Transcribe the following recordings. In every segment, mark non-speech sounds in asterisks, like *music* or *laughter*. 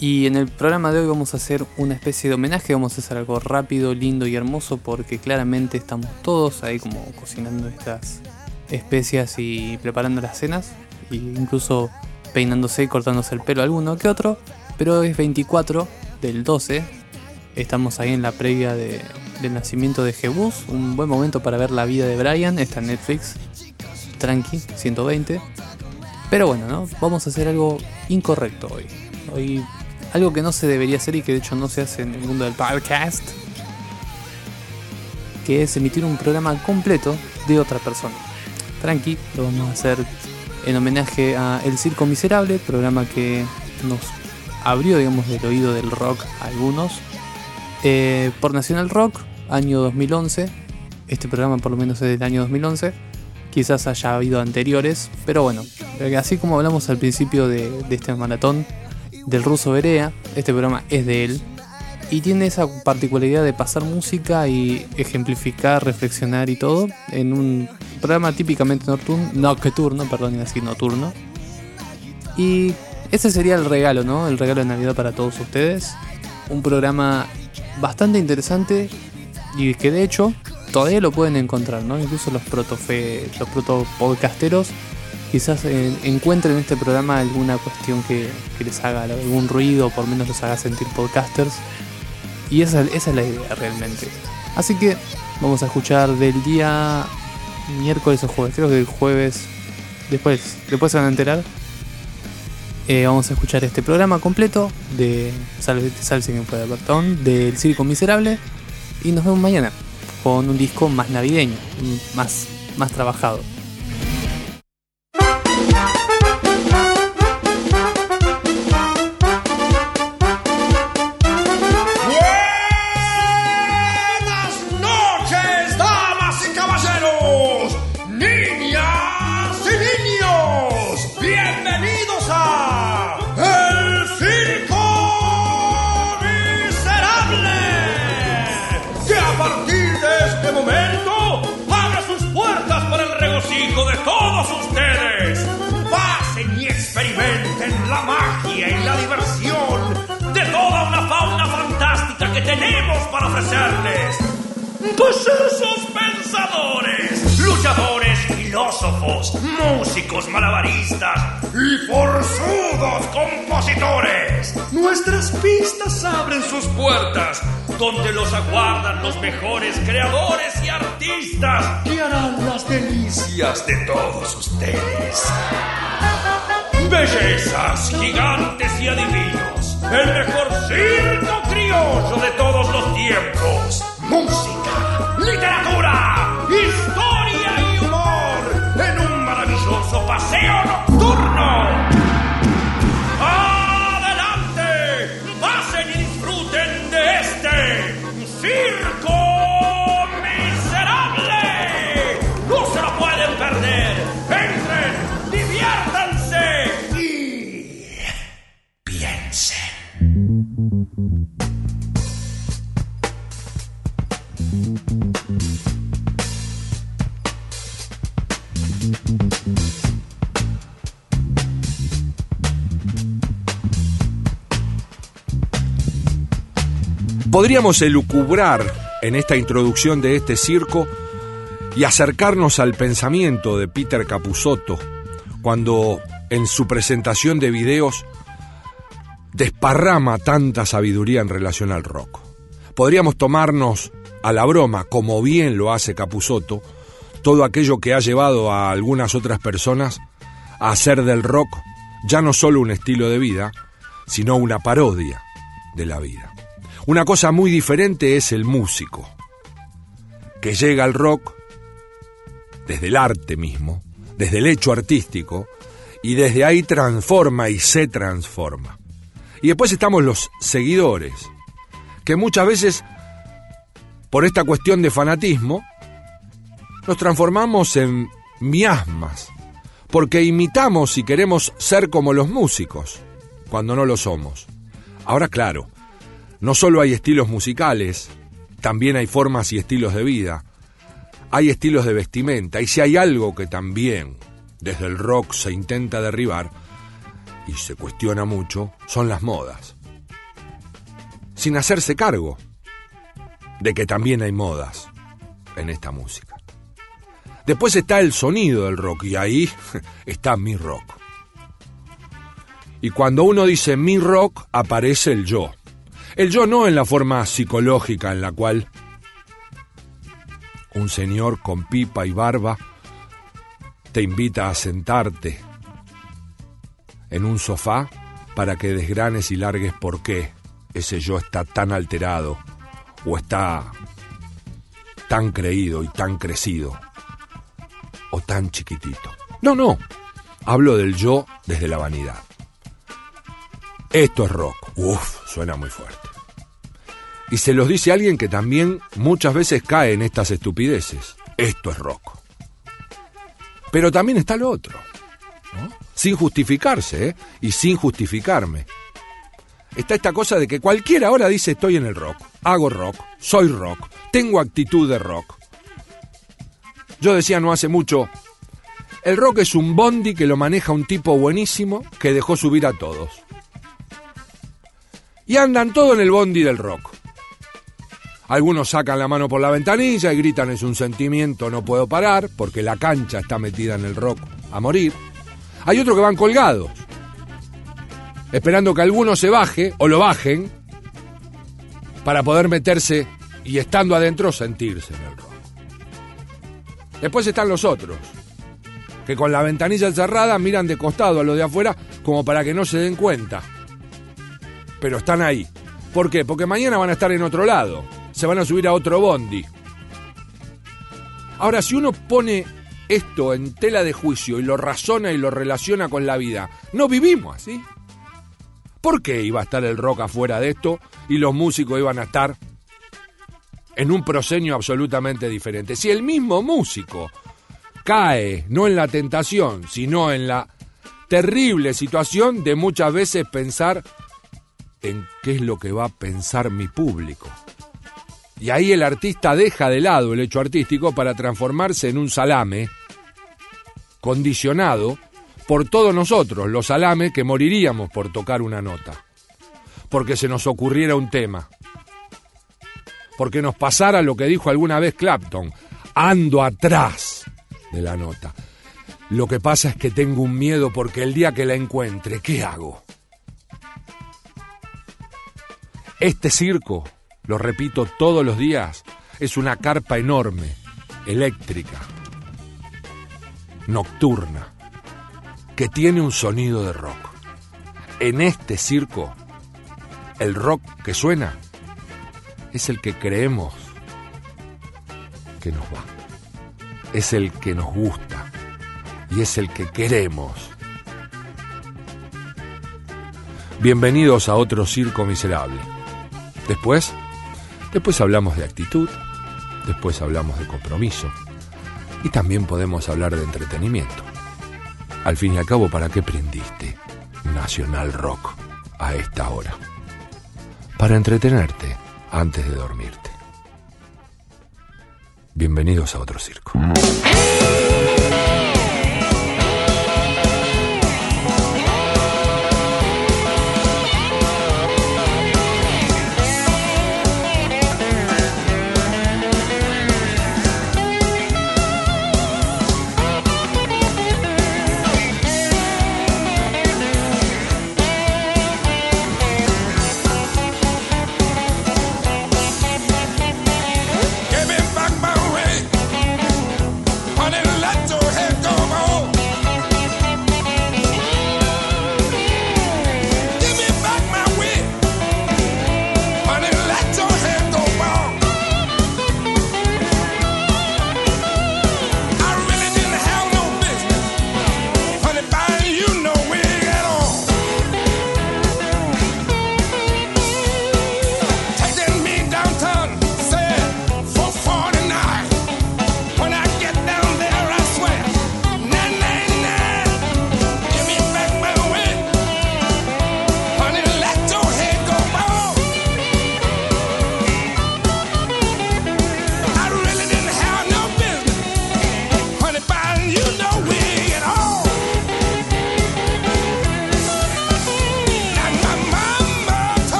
Y en el programa de hoy vamos a hacer una especie de homenaje, vamos a hacer algo rápido, lindo y hermoso porque claramente estamos todos ahí como cocinando estas especias y preparando las cenas, e incluso peinándose y cortándose el pelo alguno que otro, pero es 24 del 12, estamos ahí en la previa del nacimiento de Jebus, un buen momento para ver la vida de Brian, está en Netflix, tranqui, 120, pero bueno, ¿no? Vamos a hacer algo incorrecto hoy. Hoy algo que no se debería hacer y que de hecho no se hace en el mundo del podcast, que es emitir un programa completo de otra persona. Tranqui, lo vamos a hacer en homenaje a El Circo Miserable, programa que nos abrió, digamos, del oído del rock a algunos. Eh, por Nacional Rock, año 2011. Este programa por lo menos es del año 2011. Quizás haya habido anteriores, pero bueno, eh, así como hablamos al principio de, de este maratón, del ruso Berea. Este programa es de él. Y tiene esa particularidad de pasar música y ejemplificar, reflexionar y todo en un programa típicamente nocturno, nocturno, perdón, así nocturno. Y ese sería el regalo, ¿no? El regalo de Navidad para todos ustedes. Un programa bastante interesante y que de hecho todavía lo pueden encontrar, ¿no? Incluso los protofe, los proto podcasteros quizás encuentren en este programa alguna cuestión que, les haga algún ruido, o por lo menos los haga sentir podcasters. Y esa, es la idea realmente. Así que vamos a escuchar del día miércoles o jueves, creo que el jueves, después, después se van a enterar. Eh, vamos a escuchar este programa completo de Salve, que puede perdón, del Circo Miserable. Y nos vemos mañana con un disco más navideño, más, más trabajado. Ofrecerles. Pues pensadores, luchadores, filósofos, músicos malabaristas y forzudos compositores. Nuestras pistas abren sus puertas, donde los aguardan los mejores creadores y artistas que harán las delicias de todos ustedes. Bellezas, gigantes y adivinos. El mejor circo de todos los tiempos. Música, literatura, historia y humor en un maravilloso paseo nocturno. Podríamos elucubrar en esta introducción de este circo y acercarnos al pensamiento de Peter Capusotto cuando en su presentación de videos desparrama tanta sabiduría en relación al rock. Podríamos tomarnos a la broma, como bien lo hace Capusotto, todo aquello que ha llevado a algunas otras personas a hacer del rock ya no solo un estilo de vida, sino una parodia de la vida. Una cosa muy diferente es el músico, que llega al rock desde el arte mismo, desde el hecho artístico, y desde ahí transforma y se transforma. Y después estamos los seguidores, que muchas veces, por esta cuestión de fanatismo, nos transformamos en miasmas, porque imitamos y queremos ser como los músicos, cuando no lo somos. Ahora, claro, no solo hay estilos musicales, también hay formas y estilos de vida. hay estilos de vestimenta, y si hay algo que también desde el rock se intenta derribar, y se cuestiona mucho, son las modas. Sin hacerse cargo de que también hay modas en esta música. Después está el sonido del rock y ahí *laughs* está mi rock. Y cuando uno dice mi rock, aparece el yo. El yo no en la forma psicológica en la cual un señor con pipa y barba te invita a sentarte en un sofá para que desgranes y largues por qué ese yo está tan alterado o está tan creído y tan crecido o tan chiquitito. No, no, hablo del yo desde la vanidad. Esto es rock. Uf, suena muy fuerte. Y se los dice alguien que también muchas veces cae en estas estupideces. Esto es rock. Pero también está lo otro. Sin justificarse, ¿eh? Y sin justificarme. Está esta cosa de que cualquiera ahora dice estoy en el rock, hago rock, soy rock, tengo actitud de rock. Yo decía no hace mucho, el rock es un bondi que lo maneja un tipo buenísimo que dejó subir a todos. Y andan todos en el bondi del rock. Algunos sacan la mano por la ventanilla y gritan es un sentimiento, no puedo parar, porque la cancha está metida en el rock a morir. Hay otros que van colgados, esperando que alguno se baje o lo bajen para poder meterse y estando adentro sentirse en el rock. Después están los otros, que con la ventanilla cerrada miran de costado a los de afuera como para que no se den cuenta. Pero están ahí. ¿Por qué? Porque mañana van a estar en otro lado se van a subir a otro bondi. Ahora, si uno pone esto en tela de juicio y lo razona y lo relaciona con la vida, no vivimos así. ¿Por qué iba a estar el rock afuera de esto y los músicos iban a estar en un proscenio absolutamente diferente? Si el mismo músico cae no en la tentación, sino en la terrible situación de muchas veces pensar en qué es lo que va a pensar mi público. Y ahí el artista deja de lado el hecho artístico para transformarse en un salame condicionado por todos nosotros, los salames que moriríamos por tocar una nota, porque se nos ocurriera un tema, porque nos pasara lo que dijo alguna vez Clapton, ando atrás de la nota. Lo que pasa es que tengo un miedo porque el día que la encuentre, ¿qué hago? Este circo lo repito todos los días, es una carpa enorme, eléctrica, nocturna, que tiene un sonido de rock. En este circo, el rock que suena es el que creemos que nos va, es el que nos gusta y es el que queremos. Bienvenidos a otro circo miserable. Después Después hablamos de actitud, después hablamos de compromiso y también podemos hablar de entretenimiento. Al fin y al cabo, ¿para qué prendiste Nacional Rock a esta hora? Para entretenerte antes de dormirte. Bienvenidos a otro circo.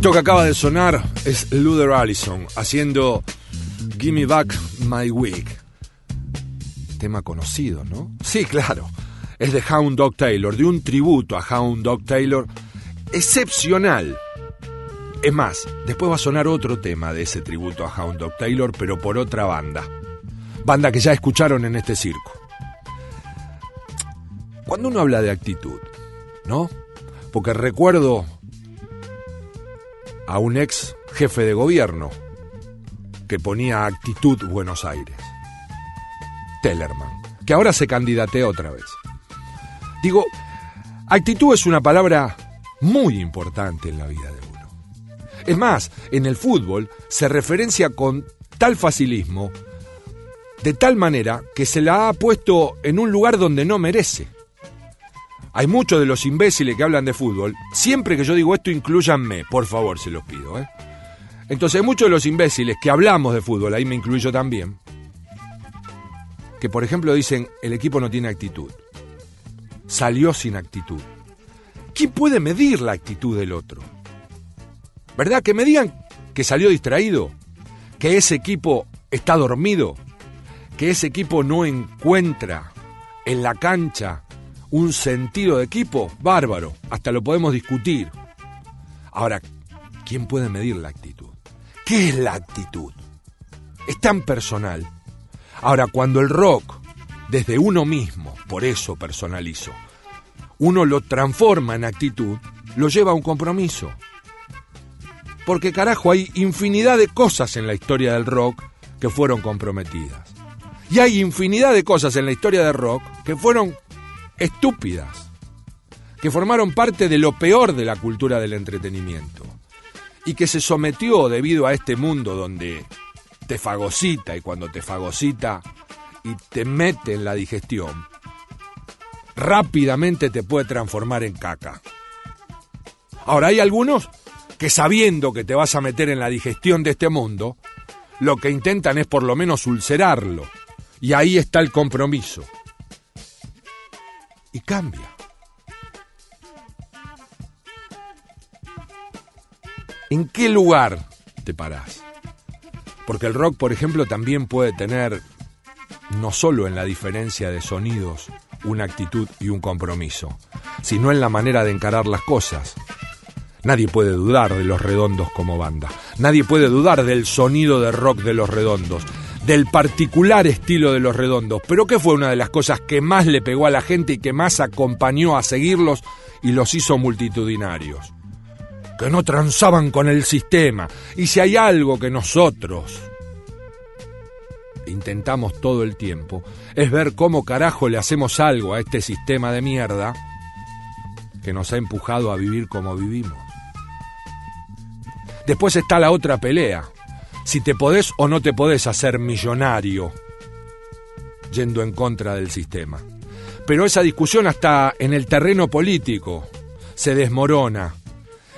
Esto que acaba de sonar es Luther Allison haciendo Gimme Back My Wig. Tema conocido, ¿no? Sí, claro. Es de Hound Dog Taylor, de un tributo a Hound Dog Taylor excepcional. Es más, después va a sonar otro tema de ese tributo a Hound Dog Taylor, pero por otra banda. Banda que ya escucharon en este circo. Cuando uno habla de actitud, ¿no? Porque recuerdo a un ex jefe de gobierno que ponía actitud Buenos Aires, Tellerman, que ahora se candidatea otra vez. Digo, actitud es una palabra muy importante en la vida de uno. Es más, en el fútbol se referencia con tal facilismo, de tal manera que se la ha puesto en un lugar donde no merece. Hay muchos de los imbéciles que hablan de fútbol. Siempre que yo digo esto, incluyanme, por favor, se los pido. ¿eh? Entonces, hay muchos de los imbéciles que hablamos de fútbol, ahí me incluyo también, que por ejemplo dicen, el equipo no tiene actitud. Salió sin actitud. ¿Quién puede medir la actitud del otro? ¿Verdad? Que me digan que salió distraído, que ese equipo está dormido, que ese equipo no encuentra en la cancha un sentido de equipo, bárbaro, hasta lo podemos discutir. Ahora, ¿quién puede medir la actitud? ¿Qué es la actitud? Es tan personal. Ahora, cuando el rock, desde uno mismo, por eso personalizo, uno lo transforma en actitud, lo lleva a un compromiso. Porque carajo, hay infinidad de cosas en la historia del rock que fueron comprometidas. Y hay infinidad de cosas en la historia del rock que fueron estúpidas, que formaron parte de lo peor de la cultura del entretenimiento y que se sometió debido a este mundo donde te fagocita y cuando te fagocita y te mete en la digestión, rápidamente te puede transformar en caca. Ahora hay algunos que sabiendo que te vas a meter en la digestión de este mundo, lo que intentan es por lo menos ulcerarlo. Y ahí está el compromiso y cambia. ¿En qué lugar te parás? Porque el rock, por ejemplo, también puede tener, no solo en la diferencia de sonidos, una actitud y un compromiso, sino en la manera de encarar las cosas. Nadie puede dudar de los redondos como banda. Nadie puede dudar del sonido de rock de los redondos del particular estilo de los redondos, pero que fue una de las cosas que más le pegó a la gente y que más acompañó a seguirlos y los hizo multitudinarios. Que no transaban con el sistema. Y si hay algo que nosotros intentamos todo el tiempo, es ver cómo carajo le hacemos algo a este sistema de mierda que nos ha empujado a vivir como vivimos. Después está la otra pelea, si te podés o no te podés hacer millonario yendo en contra del sistema. Pero esa discusión hasta en el terreno político se desmorona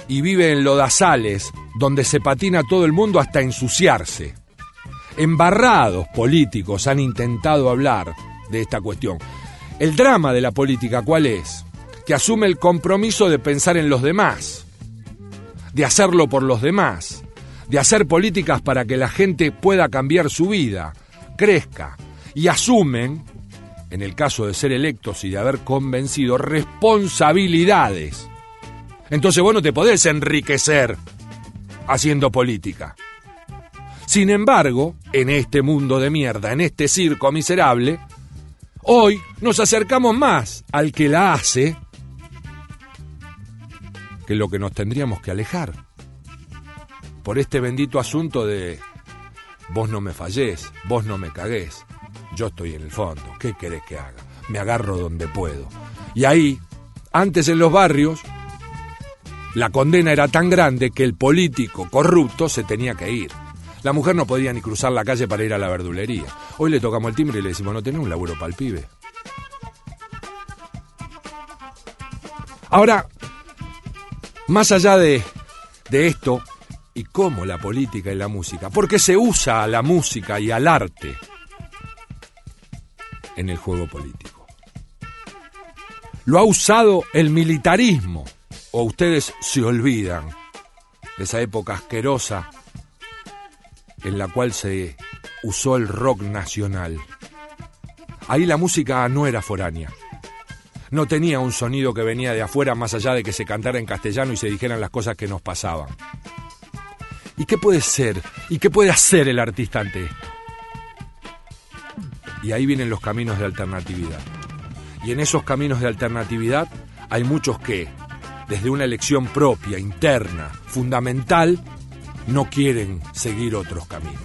y vive en lodazales donde se patina todo el mundo hasta ensuciarse. Embarrados políticos han intentado hablar de esta cuestión. El drama de la política, ¿cuál es? Que asume el compromiso de pensar en los demás, de hacerlo por los demás, de hacer políticas para que la gente pueda cambiar su vida, crezca, y asumen, en el caso de ser electos y de haber convencido, responsabilidades. Entonces vos no te podés enriquecer haciendo política. Sin embargo, en este mundo de mierda, en este circo miserable, hoy nos acercamos más al que la hace que lo que nos tendríamos que alejar por este bendito asunto de vos no me fallés, vos no me cagués, yo estoy en el fondo, ¿qué querés que haga? Me agarro donde puedo. Y ahí, antes en los barrios, la condena era tan grande que el político corrupto se tenía que ir. La mujer no podía ni cruzar la calle para ir a la verdulería. Hoy le tocamos el timbre y le decimos, no tenés un laburo para el pibe. Ahora, más allá de, de esto, y cómo la política y la música, porque se usa a la música y al arte en el juego político. Lo ha usado el militarismo, o ustedes se olvidan de esa época asquerosa en la cual se usó el rock nacional. Ahí la música no era foránea. No tenía un sonido que venía de afuera más allá de que se cantara en castellano y se dijeran las cosas que nos pasaban. ¿Y qué puede ser? ¿Y qué puede hacer el artista ante esto? Y ahí vienen los caminos de alternatividad. Y en esos caminos de alternatividad hay muchos que, desde una elección propia, interna, fundamental, no quieren seguir otros caminos.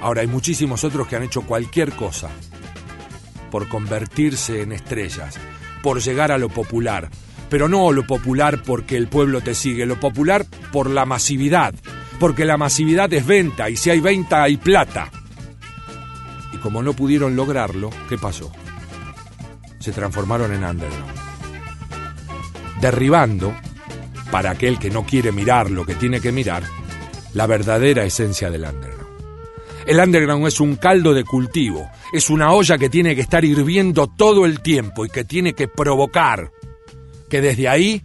Ahora hay muchísimos otros que han hecho cualquier cosa por convertirse en estrellas, por llegar a lo popular, pero no lo popular porque el pueblo te sigue, lo popular por la masividad, porque la masividad es venta y si hay venta hay plata. Y como no pudieron lograrlo, ¿qué pasó? Se transformaron en underground. Derribando, para aquel que no quiere mirar lo que tiene que mirar, la verdadera esencia del underground. El underground es un caldo de cultivo, es una olla que tiene que estar hirviendo todo el tiempo y que tiene que provocar que desde ahí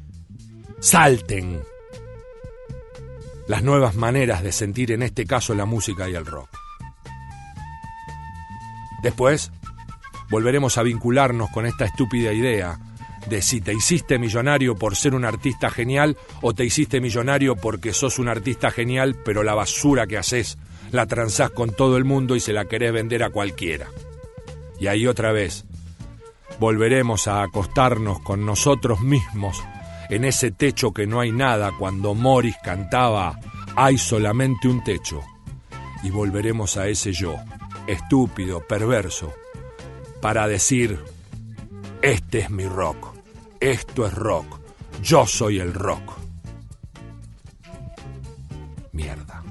salten las nuevas maneras de sentir en este caso la música y el rock. Después volveremos a vincularnos con esta estúpida idea de si te hiciste millonario por ser un artista genial o te hiciste millonario porque sos un artista genial pero la basura que haces la transás con todo el mundo y se la querés vender a cualquiera. Y ahí otra vez volveremos a acostarnos con nosotros mismos en ese techo que no hay nada cuando Morris cantaba Hay solamente un techo. Y volveremos a ese yo, estúpido, perverso, para decir, este es mi rock, esto es rock, yo soy el rock. Mierda.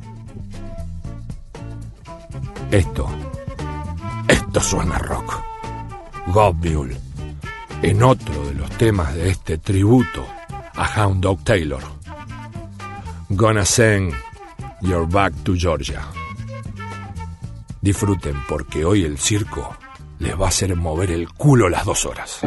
Esto, esto suena rock. Godmule, en otro de los temas de este tributo a Hound Dog Taylor. Gonna send Your Back to Georgia. Disfruten porque hoy el circo les va a hacer mover el culo las dos horas.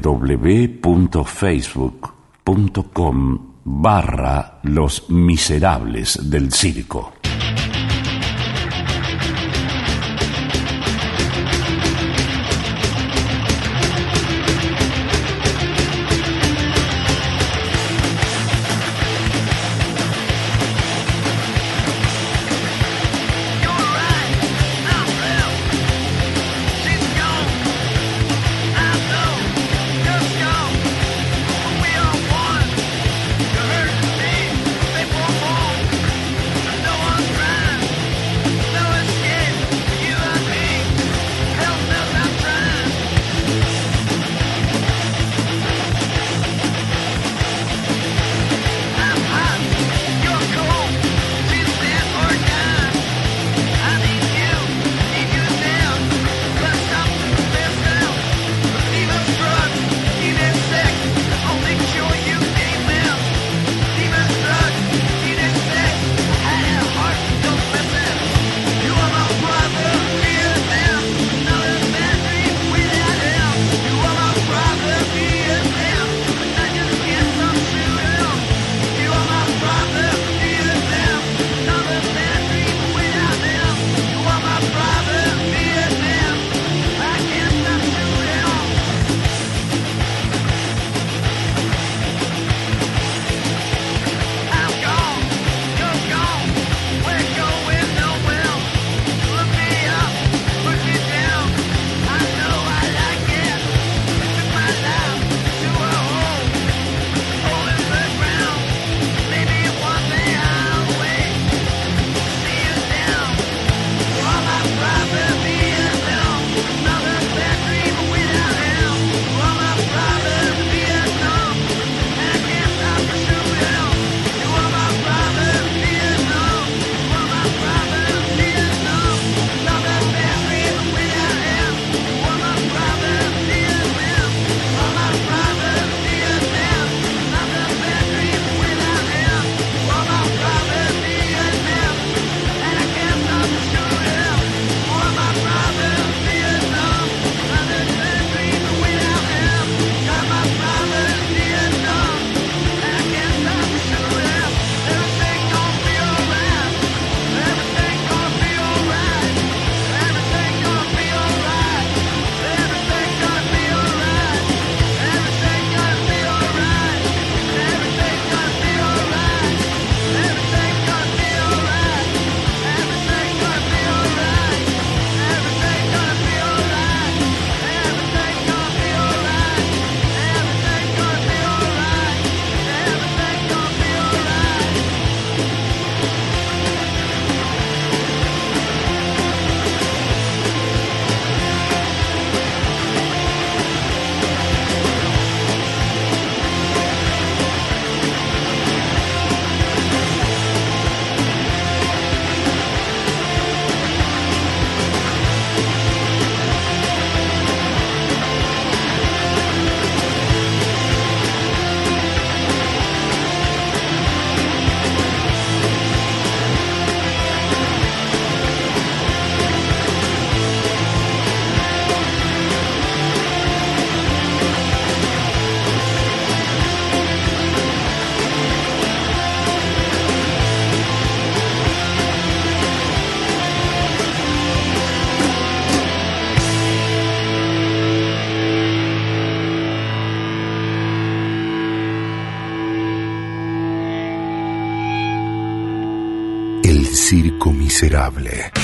www.facebook.com barra Los Miserables del Circo. Miserable.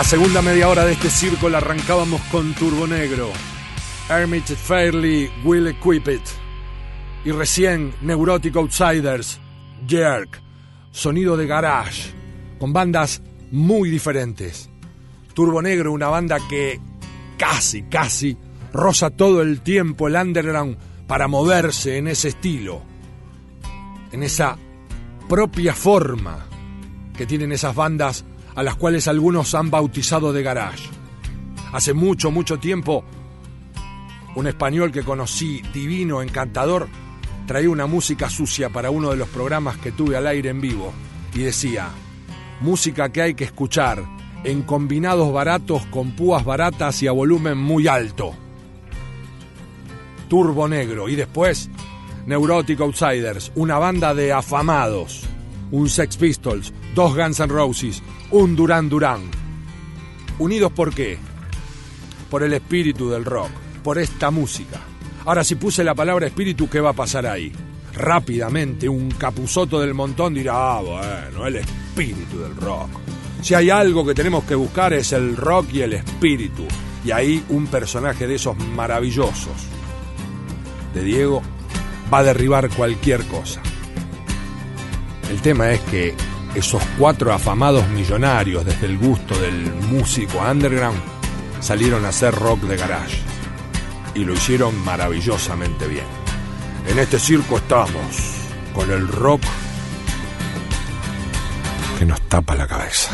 La segunda media hora de este circo la arrancábamos con Turbo Negro. Hermit Fairly Will Equip It. Y recién Neurotic Outsiders, Jerk, sonido de garage, con bandas muy diferentes. Turbo Negro, una banda que casi, casi roza todo el tiempo el underground para moverse en ese estilo, en esa propia forma que tienen esas bandas a las cuales algunos han bautizado de garage. Hace mucho, mucho tiempo, un español que conocí, divino, encantador, traía una música sucia para uno de los programas que tuve al aire en vivo y decía, música que hay que escuchar en combinados baratos con púas baratas y a volumen muy alto. Turbo Negro y después Neurotic Outsiders, una banda de afamados, un Sex Pistols, dos Guns N' Roses, un Duran Duran. ¿Unidos por qué? Por el espíritu del rock, por esta música. Ahora, si puse la palabra espíritu, ¿qué va a pasar ahí? Rápidamente, un capuzoto del montón dirá, ah, bueno, el espíritu del rock. Si hay algo que tenemos que buscar es el rock y el espíritu. Y ahí un personaje de esos maravillosos, de Diego, va a derribar cualquier cosa. El tema es que esos cuatro afamados millonarios desde el gusto del músico underground salieron a hacer rock de garage y lo hicieron maravillosamente bien. En este circo estamos con el rock que nos tapa la cabeza.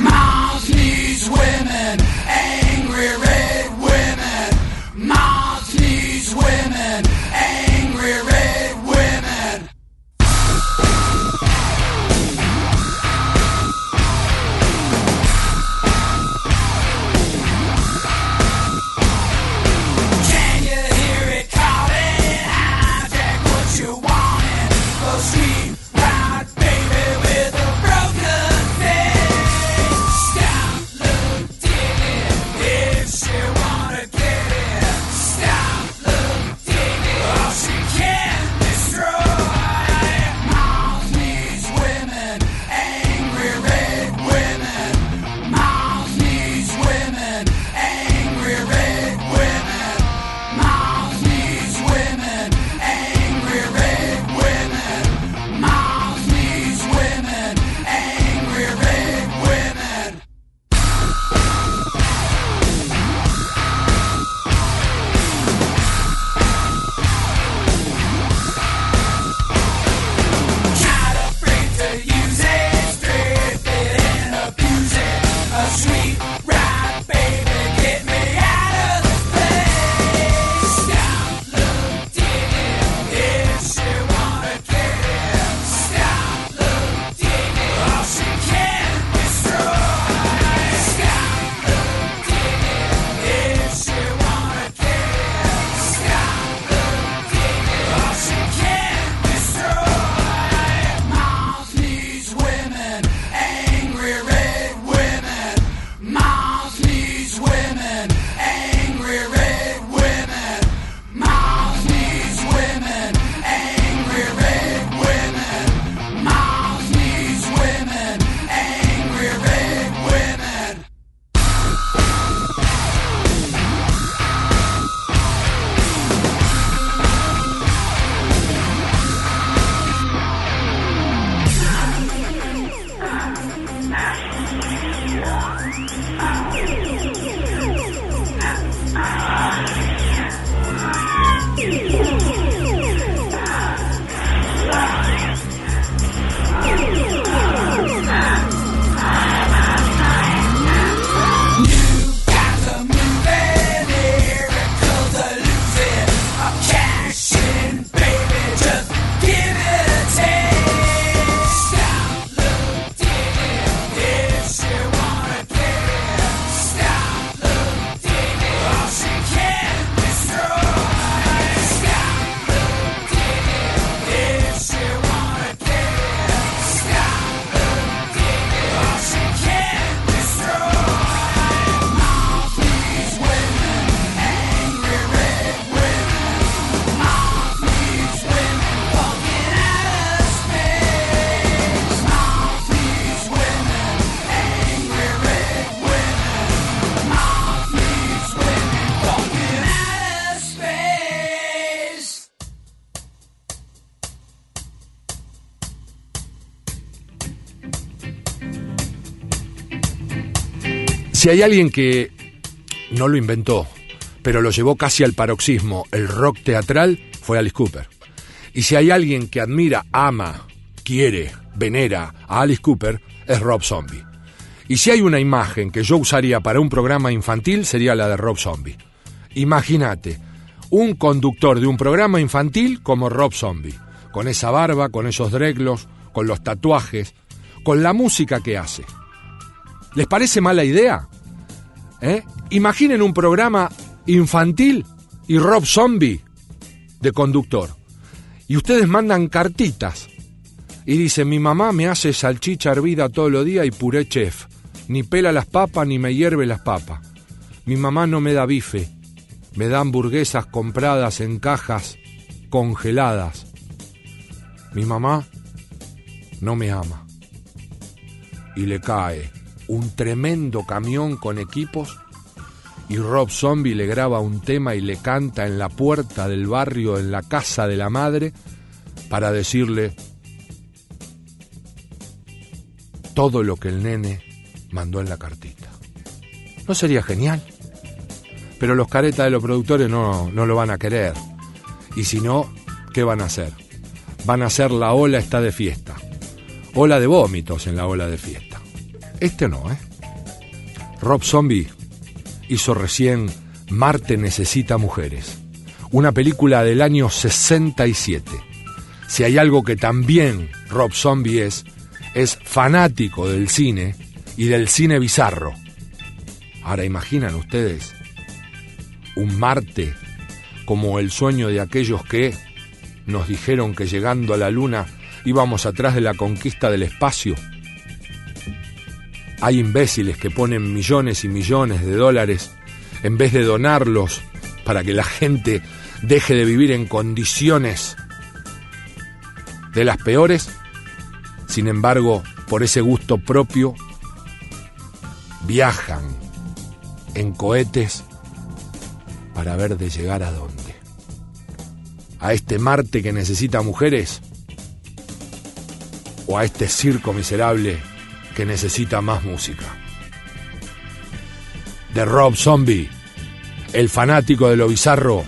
Si hay alguien que no lo inventó, pero lo llevó casi al paroxismo, el rock teatral, fue Alice Cooper. Y si hay alguien que admira, ama, quiere, venera a Alice Cooper, es Rob Zombie. Y si hay una imagen que yo usaría para un programa infantil, sería la de Rob Zombie. Imagínate, un conductor de un programa infantil como Rob Zombie, con esa barba, con esos dreglos, con los tatuajes, con la música que hace. ¿Les parece mala idea? ¿Eh? Imaginen un programa infantil y Rob Zombie de conductor. Y ustedes mandan cartitas y dicen, mi mamá me hace salchicha hervida todos los días y puré chef. Ni pela las papas ni me hierve las papas. Mi mamá no me da bife. Me da hamburguesas compradas en cajas congeladas. Mi mamá no me ama. Y le cae un tremendo camión con equipos y Rob Zombie le graba un tema y le canta en la puerta del barrio, en la casa de la madre, para decirle todo lo que el nene mandó en la cartita. ¿No sería genial? Pero los caretas de los productores no, no lo van a querer. Y si no, ¿qué van a hacer? Van a hacer la ola está de fiesta. Ola de vómitos en la ola de fiesta. Este no, ¿eh? Rob Zombie hizo recién Marte necesita mujeres, una película del año 67. Si hay algo que también Rob Zombie es, es fanático del cine y del cine bizarro. Ahora imaginan ustedes un Marte como el sueño de aquellos que nos dijeron que llegando a la Luna íbamos atrás de la conquista del espacio. Hay imbéciles que ponen millones y millones de dólares en vez de donarlos para que la gente deje de vivir en condiciones de las peores sin embargo, por ese gusto propio, viajan en cohetes para ver de llegar a dónde. A este Marte que necesita mujeres o a este circo miserable que necesita más música. De Rob Zombie, el fanático de lo bizarro,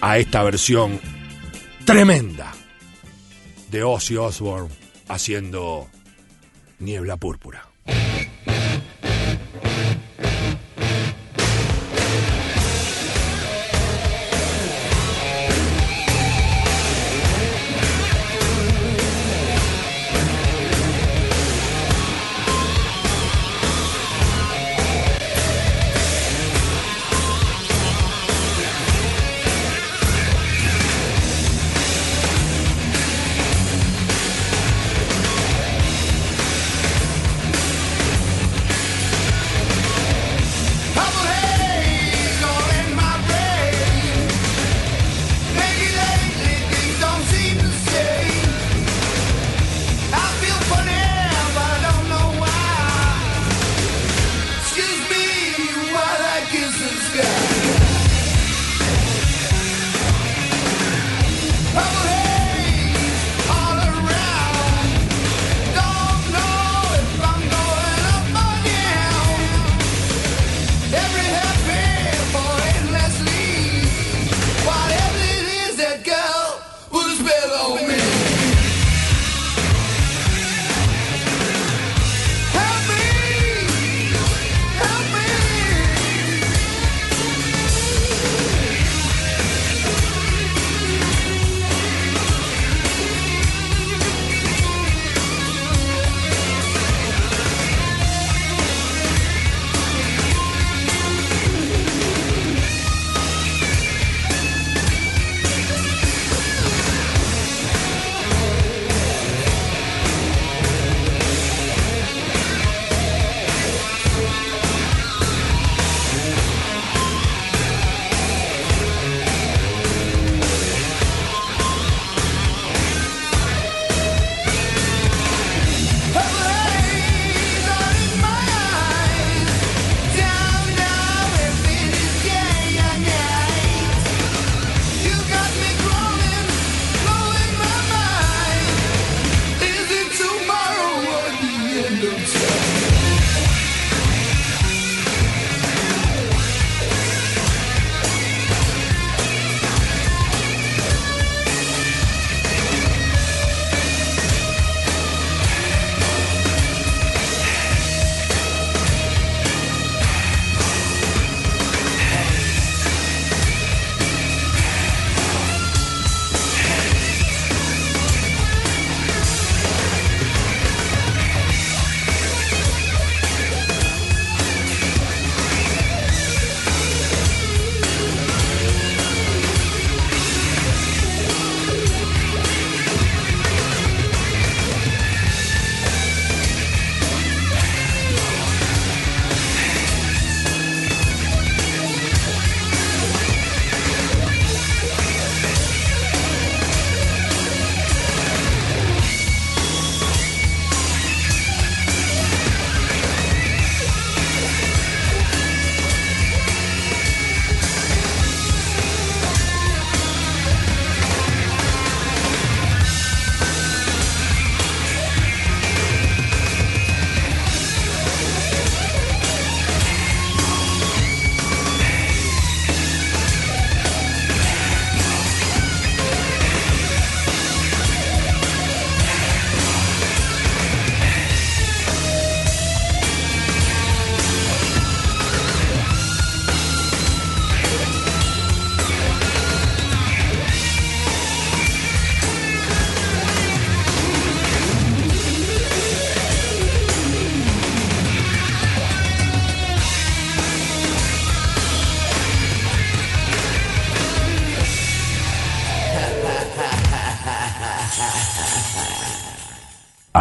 a esta versión tremenda de Ozzy Osbourne haciendo niebla púrpura.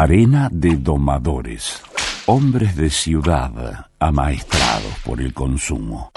Arena de domadores. Hombres de ciudad amaestrados por el consumo.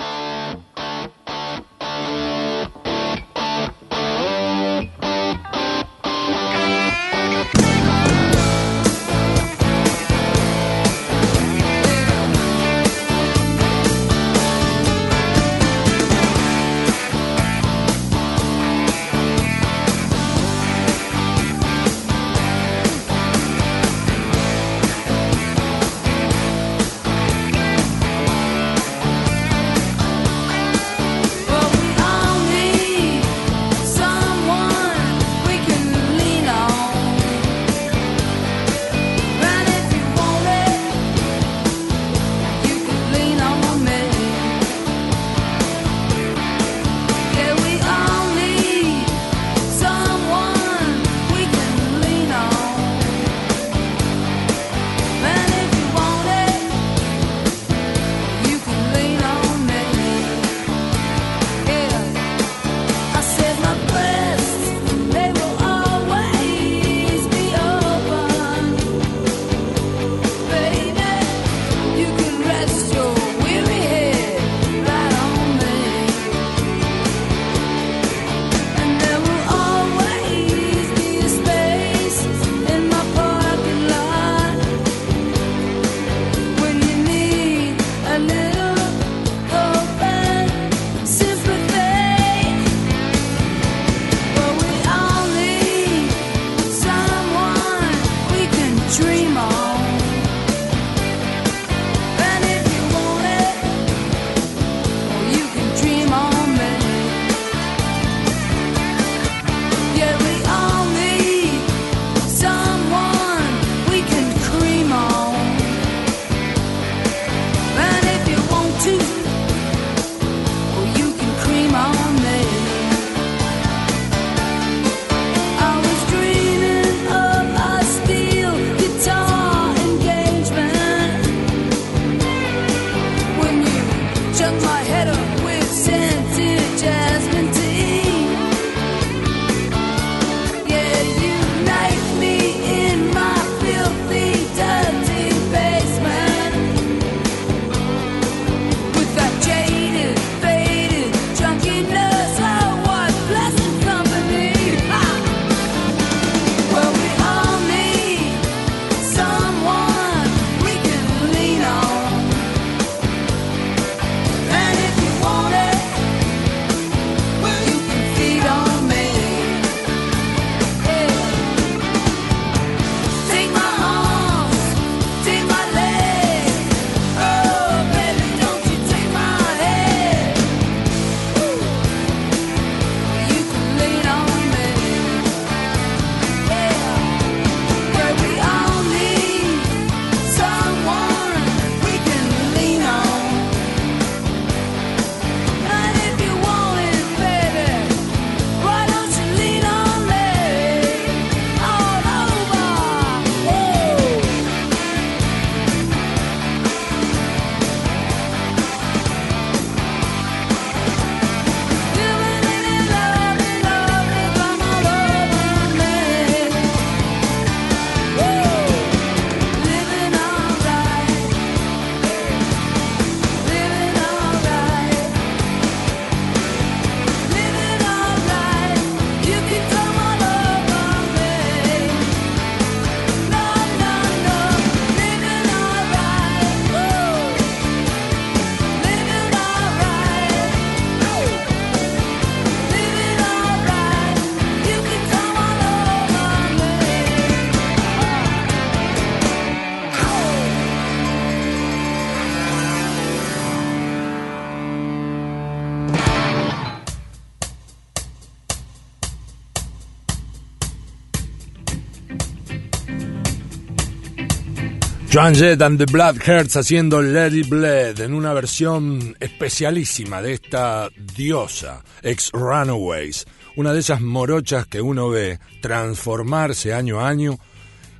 Joan Jett and the Bloodhearts haciendo Lady Bled en una versión especialísima de esta diosa, ex Runaways, una de esas morochas que uno ve transformarse año a año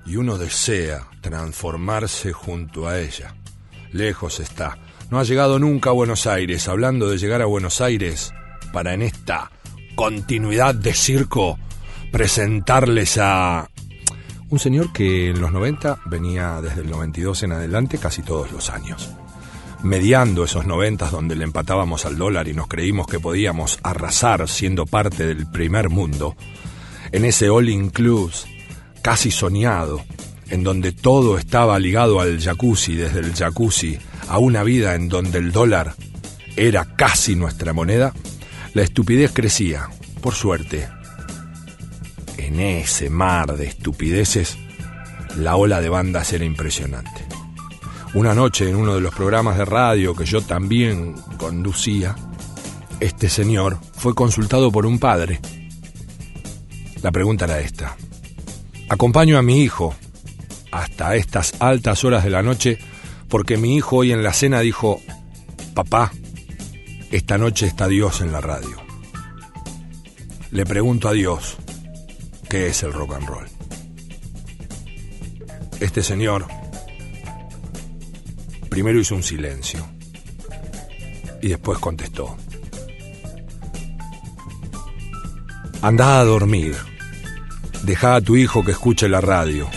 y uno desea transformarse junto a ella. Lejos está. No ha llegado nunca a Buenos Aires, hablando de llegar a Buenos Aires para en esta continuidad de circo presentarles a Un señor que en los 90 venía desde el 92 en adelante casi todos los años. Mediando esos 90 donde le empatábamos al dólar y nos creímos que podíamos arrasar siendo parte del primer mundo, en ese all inclusive casi soñado, en donde todo estaba ligado al jacuzzi, desde el jacuzzi a una vida en donde el dólar era casi nuestra moneda, la estupidez crecía, por suerte, en ese mar de estupideces, la ola de bandas era impresionante. Una noche en uno de los programas de radio que yo también conducía, este señor fue consultado por un padre. La pregunta era esta. Acompaño a mi hijo hasta estas altas horas de la noche porque mi hijo hoy en la cena dijo, papá, esta noche está Dios en la radio. Le pregunto a Dios, qué es el rock and roll. Este señor primero hizo un silencio y después contestó. Anda a dormir. Deja a tu hijo que escuche la radio.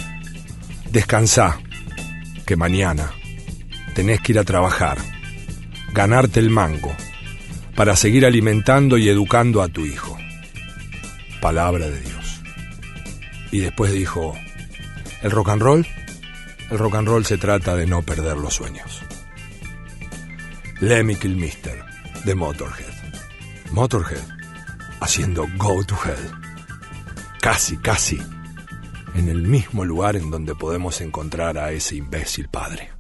Descansa, que mañana tenés que ir a trabajar, ganarte el mango, para seguir alimentando y educando a tu hijo. Palabra de Dios. Y después dijo, ¿el rock and roll? El rock and roll se trata de no perder los sueños. Lemmy Kilmister, de Motorhead. Motorhead, haciendo Go to Hell. Casi, casi, en el mismo lugar en donde podemos encontrar a ese imbécil padre.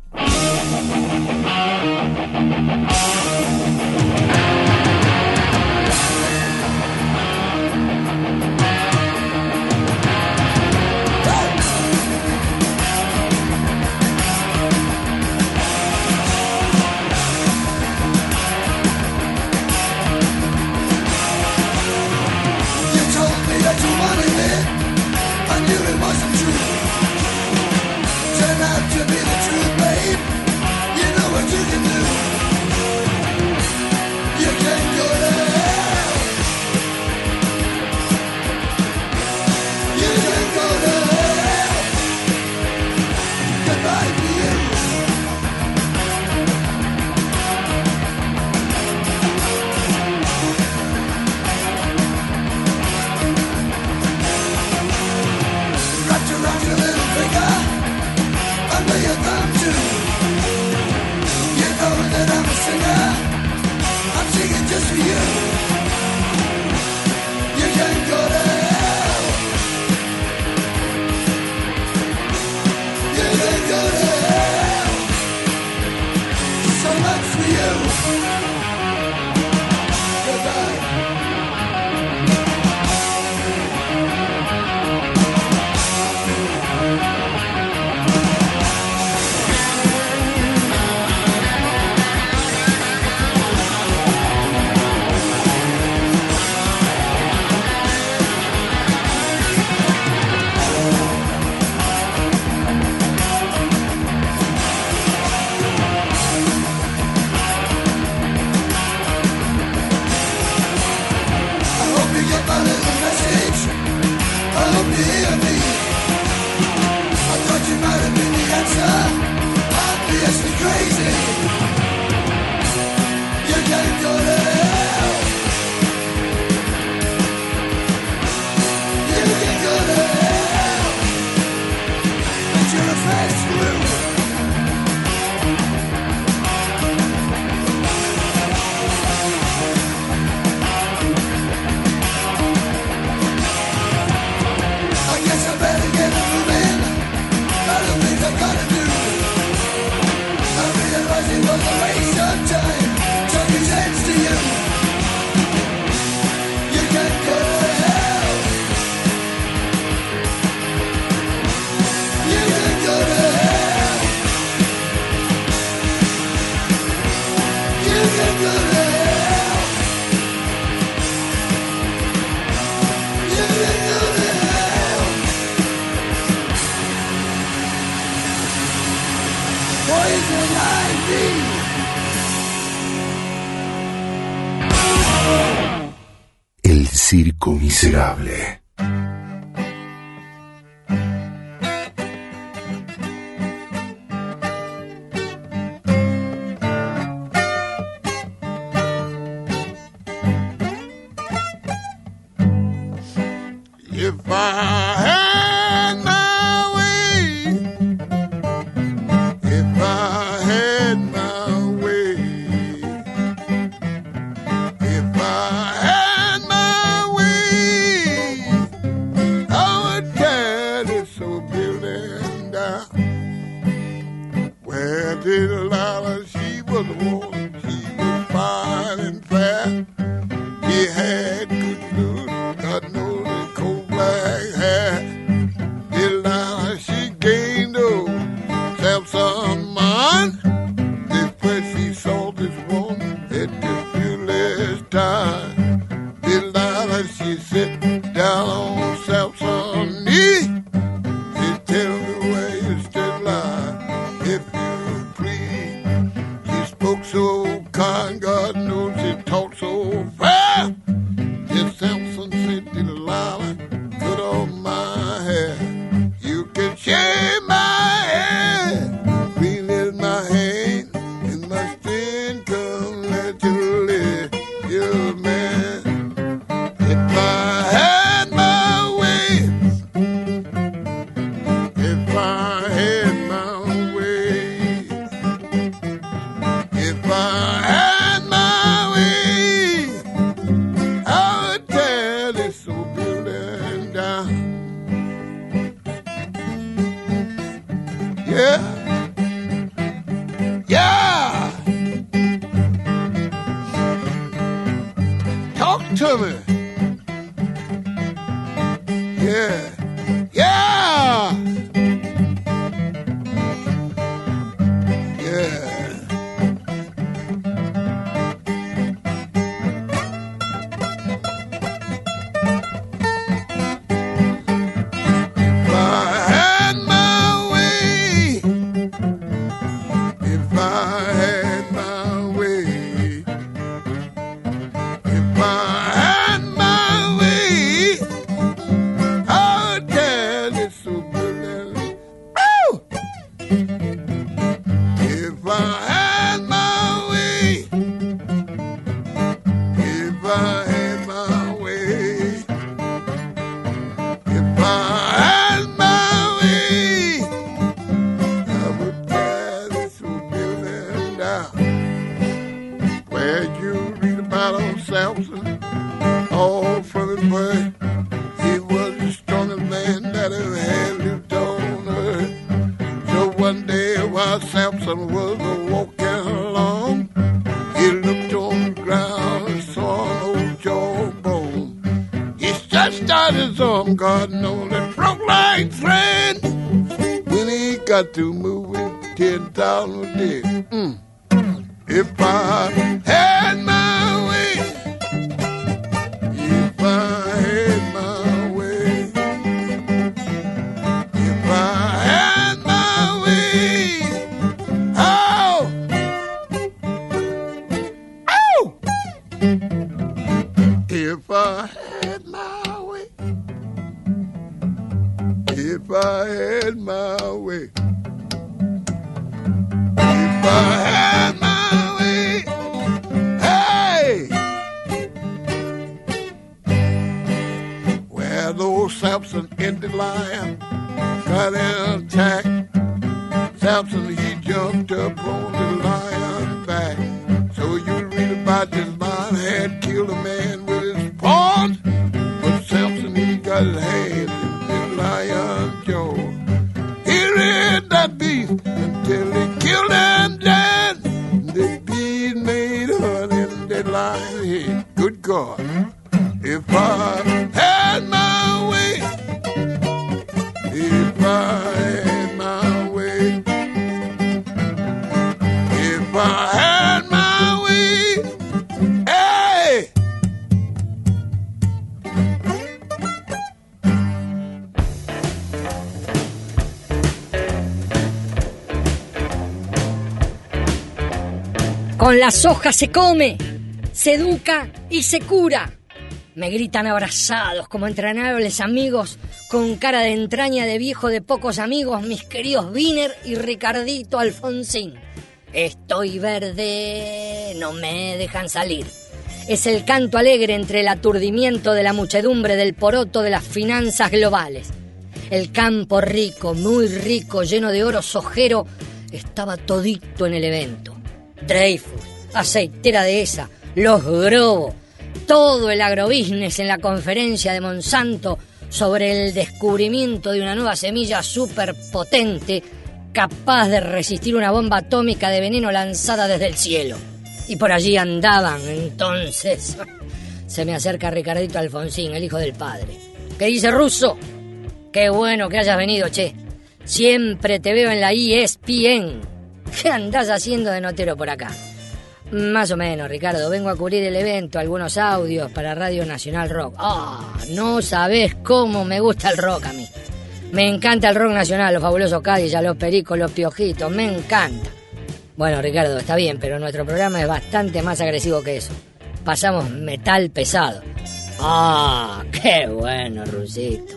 las hojas se come, se educa y se cura. Me gritan abrazados como entrenables amigos, con cara de entraña de viejo de pocos amigos, mis queridos Viner y Ricardito Alfonsín. Estoy verde, no me dejan salir. Es el canto alegre entre el aturdimiento de la muchedumbre del poroto de las finanzas globales. El campo rico, muy rico, lleno de oro sojero, estaba todito en el evento. Dreyfus, aceitera de esa, los Grobo, todo el agrobusiness en la conferencia de Monsanto sobre el descubrimiento de una nueva semilla superpotente capaz de resistir una bomba atómica de veneno lanzada desde el cielo. Y por allí andaban entonces. *laughs* Se me acerca Ricardito Alfonsín, el hijo del padre. ¿Qué dice Russo? Qué bueno que hayas venido, che. Siempre te veo en la ESPN. ¿Qué andás haciendo de notero por acá? Más o menos, Ricardo. Vengo a cubrir el evento, algunos audios para Radio Nacional Rock. Ah, no sabes cómo me gusta el rock a mí. Me encanta el rock nacional, los fabulosos Cádiz, los pericos, los piojitos, me encanta. Bueno, Ricardo, está bien, pero nuestro programa es bastante más agresivo que eso. Pasamos metal pesado. Ah, qué bueno, Rusito.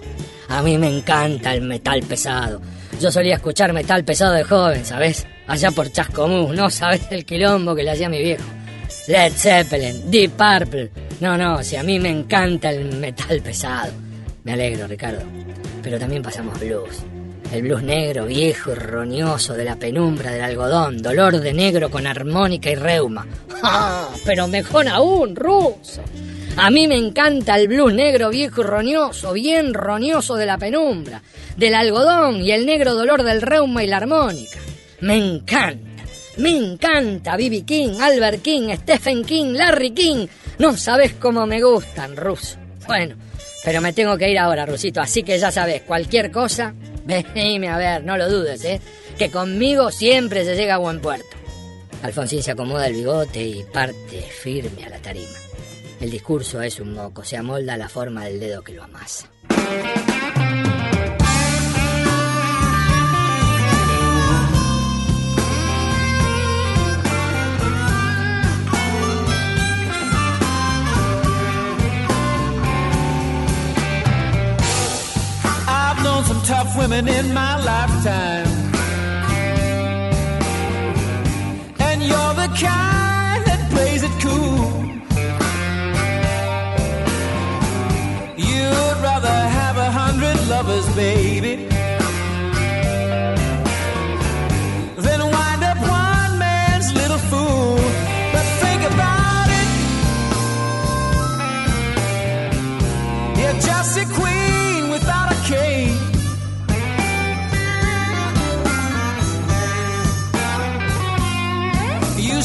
A mí me encanta el metal pesado. Yo solía escuchar metal pesado de joven, ¿sabes? Allá por Chascomús, no sabes el quilombo que le hacía mi viejo. Led Zeppelin, Deep Purple. No, no, si a mí me encanta el metal pesado. Me alegro, Ricardo. Pero también pasamos blues. El blues negro, viejo y roñoso de la penumbra del algodón, dolor de negro con armónica y reuma. ¡Ah! Pero mejor aún, ruso. A mí me encanta el blues negro viejo y roñoso, bien roñoso de la penumbra, del algodón y el negro dolor del reuma y la armónica. Me encanta, me encanta B.B. King, Albert King, Stephen King, Larry King. No sabes cómo me gustan, ruso. Bueno, pero me tengo que ir ahora, Rusito, así que ya sabes, cualquier cosa, venime a ver, no lo dudes, ¿eh? Que conmigo siempre se llega a buen puerto. Alfonsín se acomoda el bigote y parte firme a la tarima. El discurso es un moco, se amolda la forma del dedo que lo amasa. Known some tough women in my lifetime. And you're the kind that plays it cool. You'd rather have a hundred lovers, baby.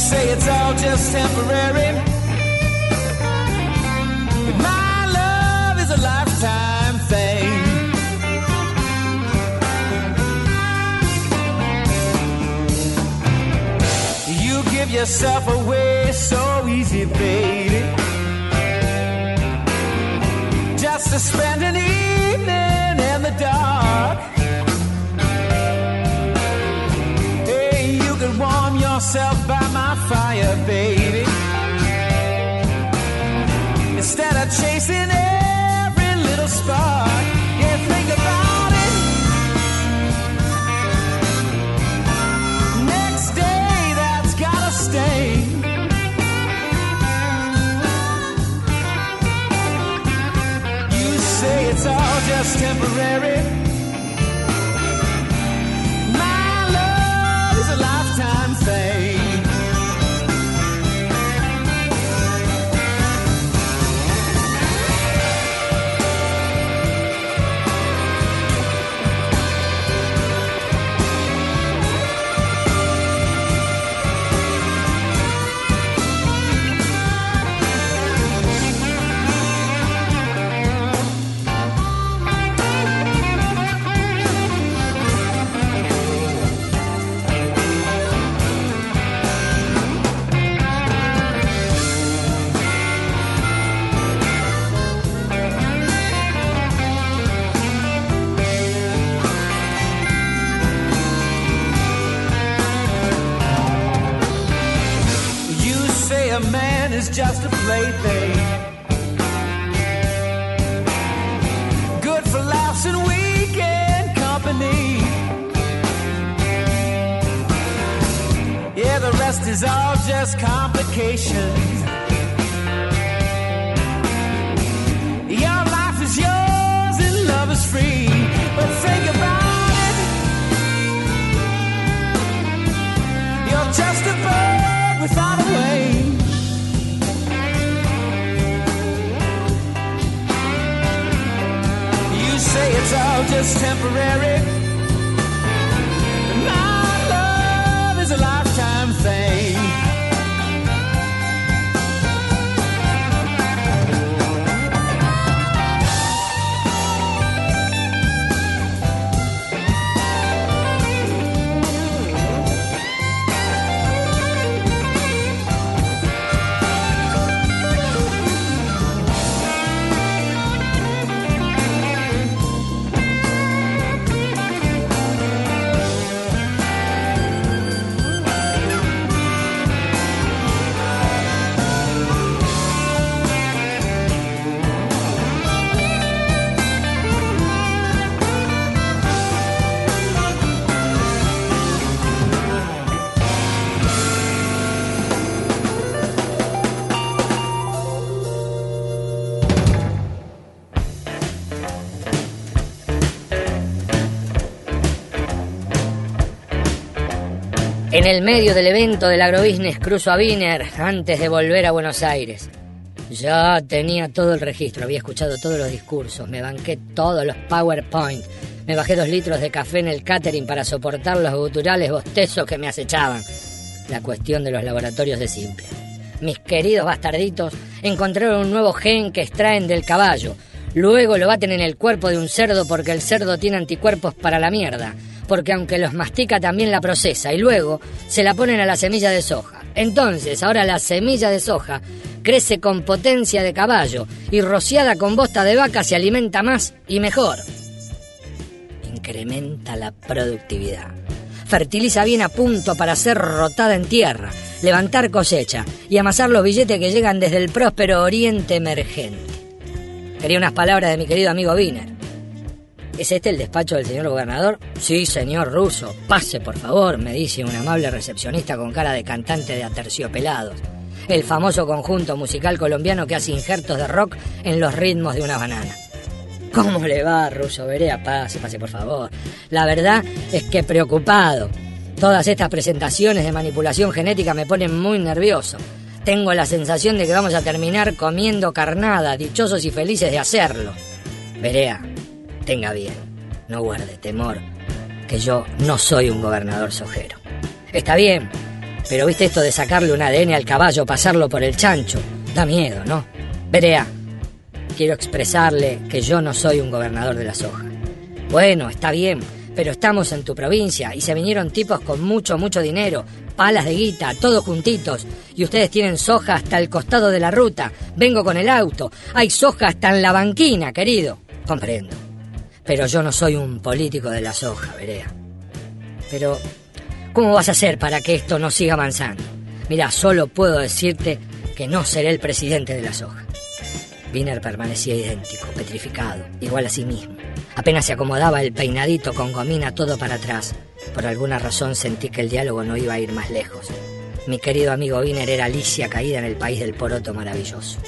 Say it's all just temporary. But my love is a lifetime thing. You give yourself away so easy, baby just to spend an evening in the dark. Hey, you can warm yourself by chasing every little spark, yeah, think about it. Next day, that's gotta stay. You say it's all just temporary. Just a plaything. Good for laughs and weekend company. Yeah, the rest is all just complications. Temporary. En el medio del evento del agrobusiness cruzo a Wiener antes de volver a Buenos Aires. Ya tenía todo el registro, había escuchado todos los discursos, me banqué todos los PowerPoint, me bajé dos litros de café en el catering para soportar los guturales bostezos que me acechaban. La cuestión de los laboratorios de simple. Mis queridos bastarditos encontraron un nuevo gen que extraen del caballo. Luego lo baten en el cuerpo de un cerdo porque el cerdo tiene anticuerpos para la mierda. Porque aunque los mastica también la procesa y luego se la ponen a la semilla de soja. Entonces, ahora la semilla de soja crece con potencia de caballo y rociada con bosta de vaca se alimenta más y mejor. Incrementa la productividad. Fertiliza bien a punto para ser rotada en tierra, levantar cosecha y amasar los billetes que llegan desde el próspero oriente emergente. Quería unas palabras de mi querido amigo Wiener. ¿Es este el despacho del señor gobernador? Sí, señor ruso. Pase, por favor, me dice un amable recepcionista con cara de cantante de aterciopelados. El famoso conjunto musical colombiano que hace injertos de rock en los ritmos de una banana. ¿Cómo le va, ruso? Verea, pase, pase, por favor. La verdad es que preocupado. Todas estas presentaciones de manipulación genética me ponen muy nervioso. Tengo la sensación de que vamos a terminar comiendo carnada, dichosos y felices de hacerlo. Verea, tenga bien, no guarde temor, que yo no soy un gobernador sojero. Está bien, pero viste esto de sacarle un ADN al caballo, pasarlo por el chancho, da miedo, ¿no? Verea, quiero expresarle que yo no soy un gobernador de la soja. Bueno, está bien, pero estamos en tu provincia y se vinieron tipos con mucho, mucho dinero, palas de guita, todos juntitos, y ustedes tienen soja hasta el costado de la ruta. Vengo con el auto, hay soja hasta en la banquina, querido. Comprendo. Pero yo no soy un político de la soja, Berea. Pero, ¿cómo vas a hacer para que esto no siga avanzando? Mira, solo puedo decirte que no seré el presidente de la soja. Wiener permanecía idéntico, petrificado, igual a sí mismo. Apenas se acomodaba el peinadito con gomina todo para atrás. Por alguna razón sentí que el diálogo no iba a ir más lejos. Mi querido amigo Wiener era Alicia caída en el país del poroto maravilloso.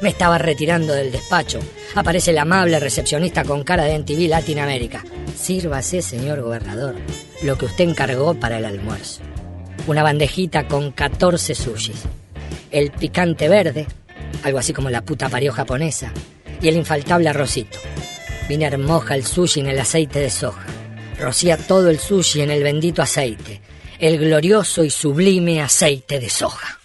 Me estaba retirando del despacho. Aparece el amable recepcionista con cara de NTV Latinoamérica. Sírvase, señor gobernador, lo que usted encargó para el almuerzo. Una bandejita con 14 sushis. El picante verde, algo así como la puta parió japonesa, y el infaltable arrocito. Wiener moja el sushi en el aceite de soja. Rocía todo el sushi en el bendito aceite. El glorioso y sublime aceite de soja.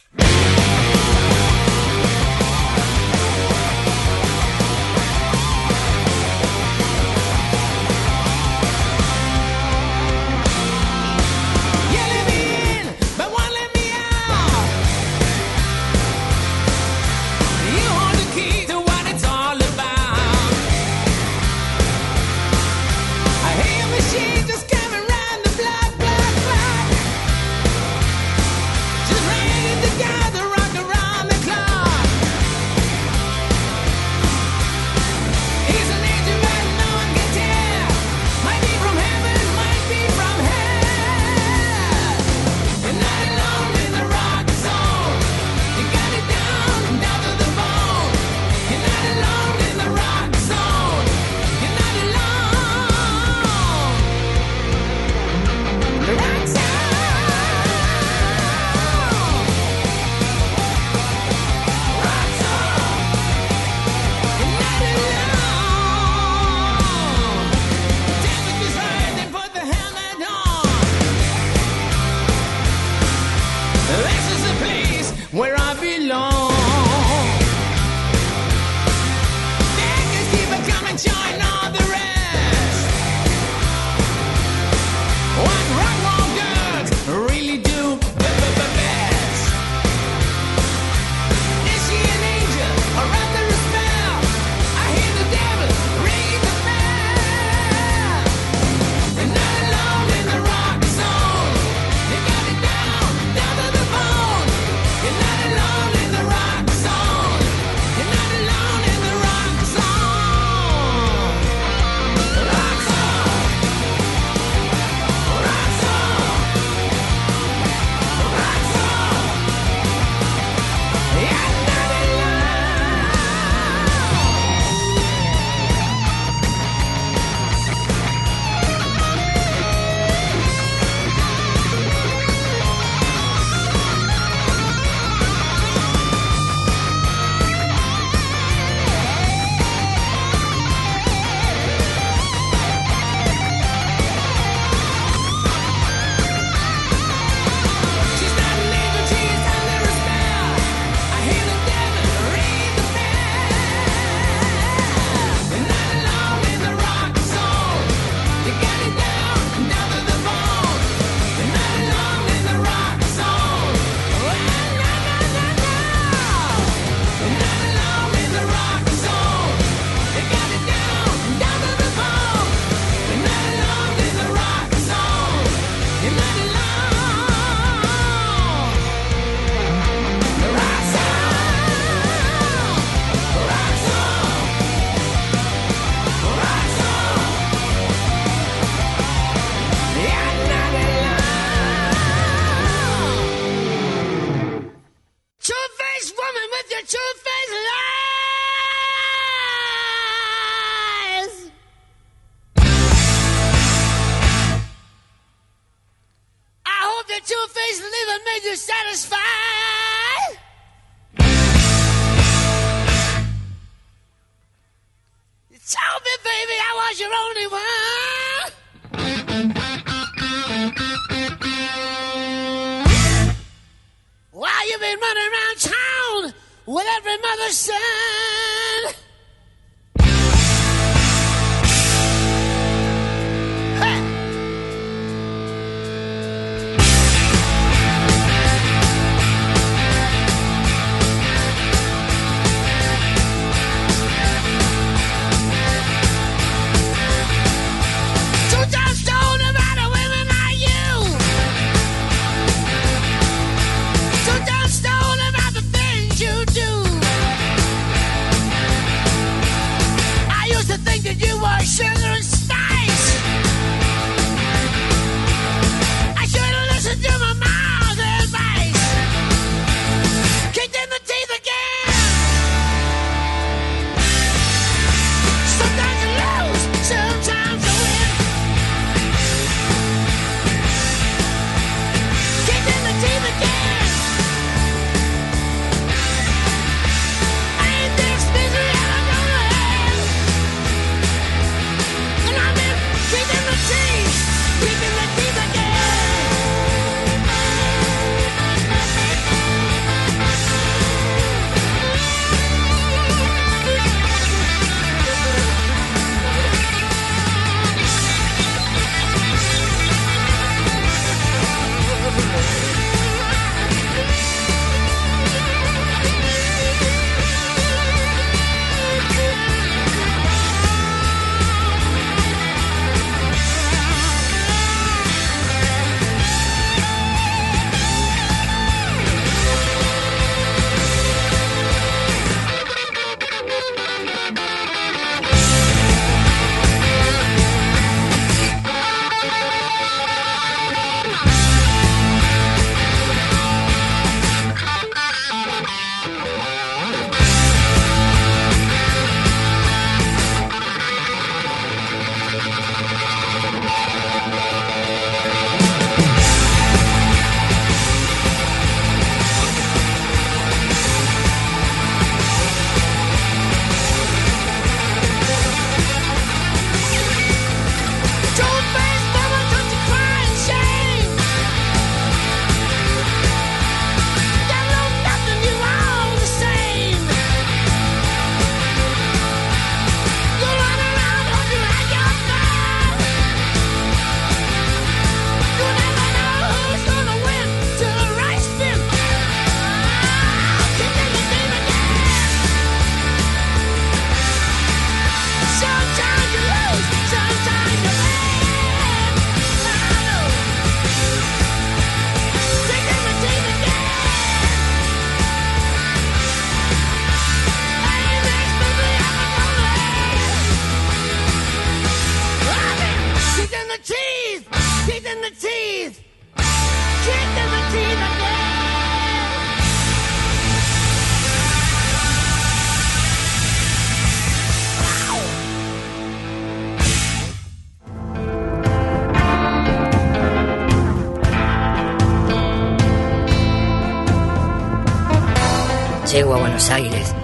Aires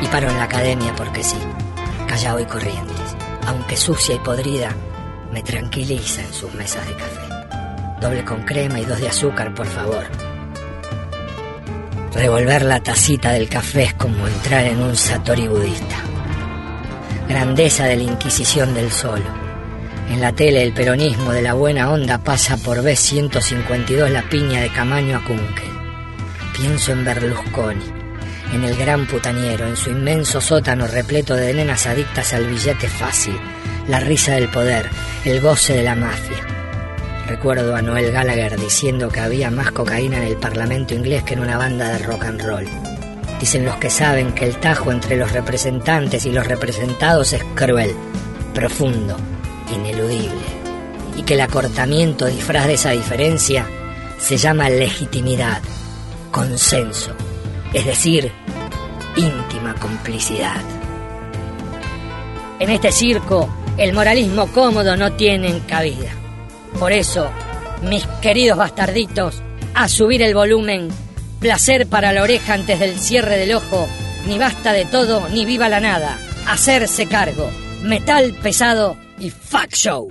y paro en la academia porque sí. Callao y Corrientes, aunque sucia y podrida, me tranquiliza en sus mesas de café. Doble con crema y dos de azúcar, por favor. Revolver la tacita del café es como entrar en un satori budista. Grandeza de la Inquisición del Solo. En la tele el peronismo de la buena onda pasa por B152 la piña de Camaño a Kunkel. Pienso en Berlusconi, en el gran putañero, en su inmenso sótano repleto de nenas adictas al billete fácil, la risa del poder, el goce de la mafia. Recuerdo a Noel Gallagher diciendo que había más cocaína en el Parlamento inglés que en una banda de rock and roll. Dicen los que saben que el tajo entre los representantes y los representados es cruel, profundo, ineludible, y que el acortamiento disfraz de esa diferencia se llama legitimidad, consenso, es decir, complicidad. En este circo, el moralismo cómodo no tiene cabida. Por eso, mis queridos bastarditos, A subir el volumen. Placer para la oreja antes del cierre del ojo. Ni basta de todo, ni viva la nada. Hacerse cargo. Metal pesado y fuck show.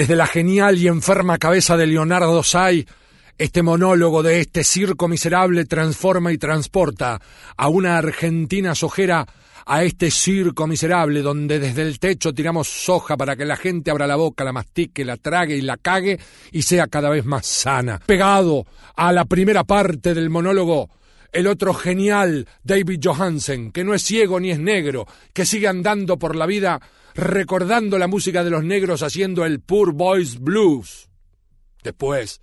Desde la genial y enferma cabeza de Leonardo Say, este monólogo de este circo miserable transforma y transporta a una Argentina sojera a este circo miserable donde desde el techo tiramos soja para que la gente abra la boca, la mastique, la trague y la cague y sea cada vez más sana. Pegado a la primera parte del monólogo, el otro genial David Johansen, que no es ciego ni es negro, que sigue andando por la vida recordando la música de los negros haciendo el Poor Boys Blues. Después,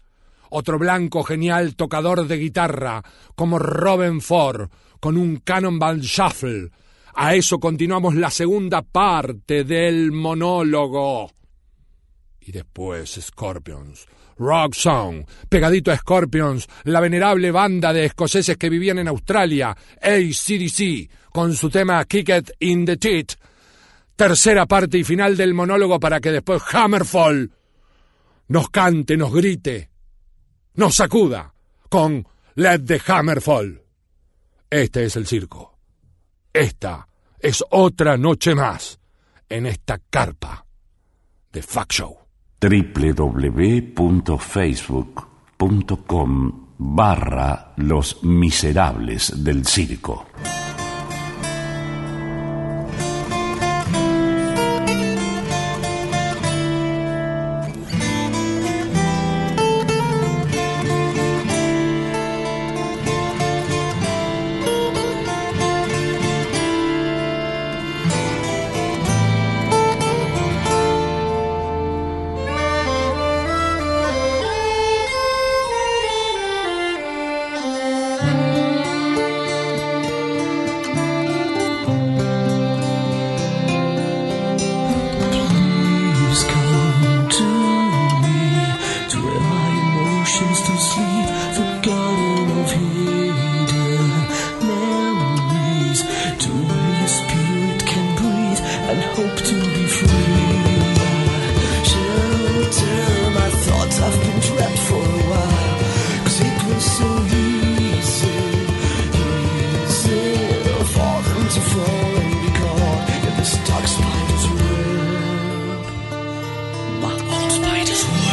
otro blanco genial tocador de guitarra, como Robin Ford, con un Cannonball Shuffle. A eso continuamos la segunda parte del monólogo. Y después Scorpions. Rock Song, pegadito a Scorpions, la venerable banda de escoceses que vivían en Australia, ACDC, con su tema Kick It in the Teeth, tercera parte y final del monólogo para que después Hammerfall nos cante, nos grite, nos sacuda con Let the Hammerfall. Este es el circo. Esta es otra noche más en esta carpa de Fact Show. www.facebook.com barra Los Miserables del Circo. Sweet.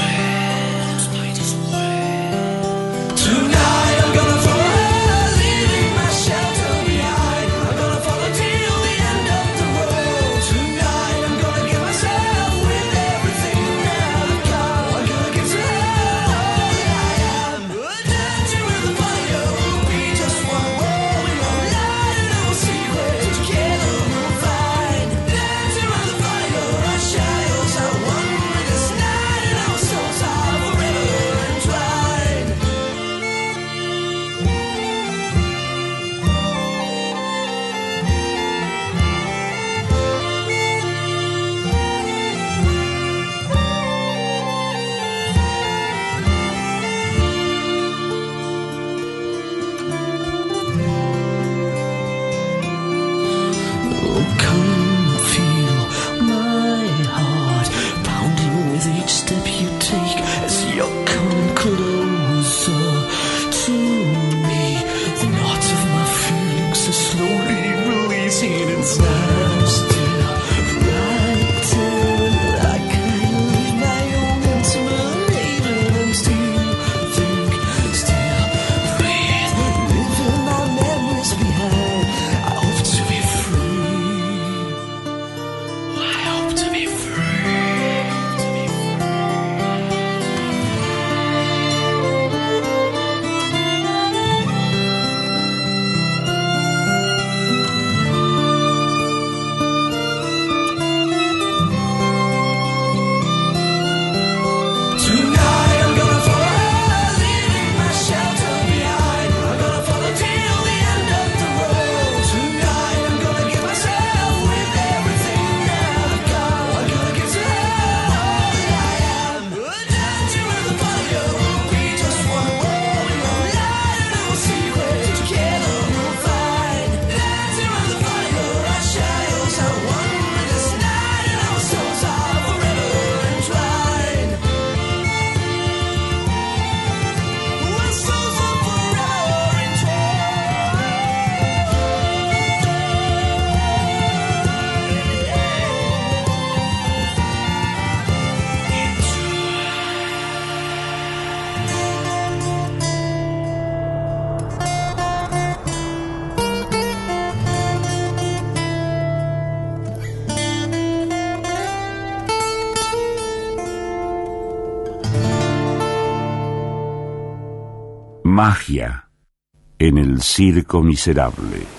magia en el circo miserable.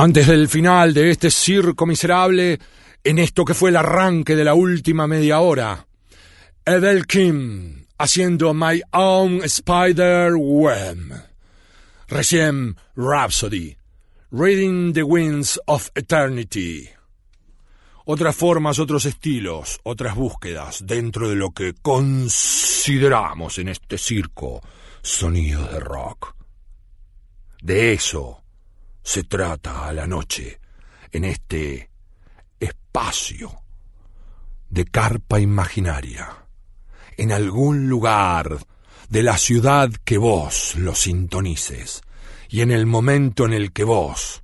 Antes del final de este circo miserable, en esto que fue el arranque de la última media hora, Edel Kim haciendo My Own Spider Web. Recién Rhapsody, Reading the Winds of Eternity. Otras formas, otros estilos, otras búsquedas dentro de lo que consideramos en este circo sonidos de rock. De eso se trata a la noche en este espacio de carpa imaginaria, en algún lugar de la ciudad que vos lo sintonices y en el momento en el que vos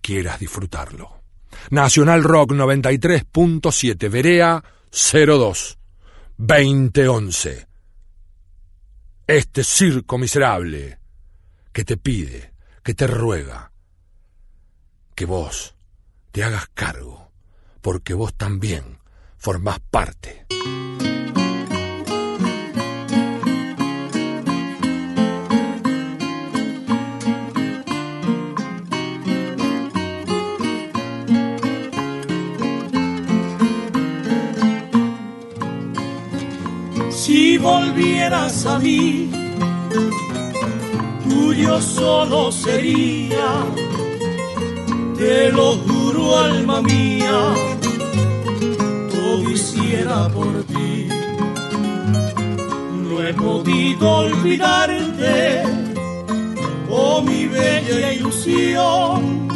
quieras disfrutarlo. Nacional Rock 93.7, Verea 02, 2011. Este circo miserable que te pide, que te ruega, que vos te hagas cargo, porque vos también formás parte. Si volvieras a mí, tuyo solo sería, te lo juro alma mía, todo hiciera por ti. No he podido olvidarte, oh mi bella ilusión,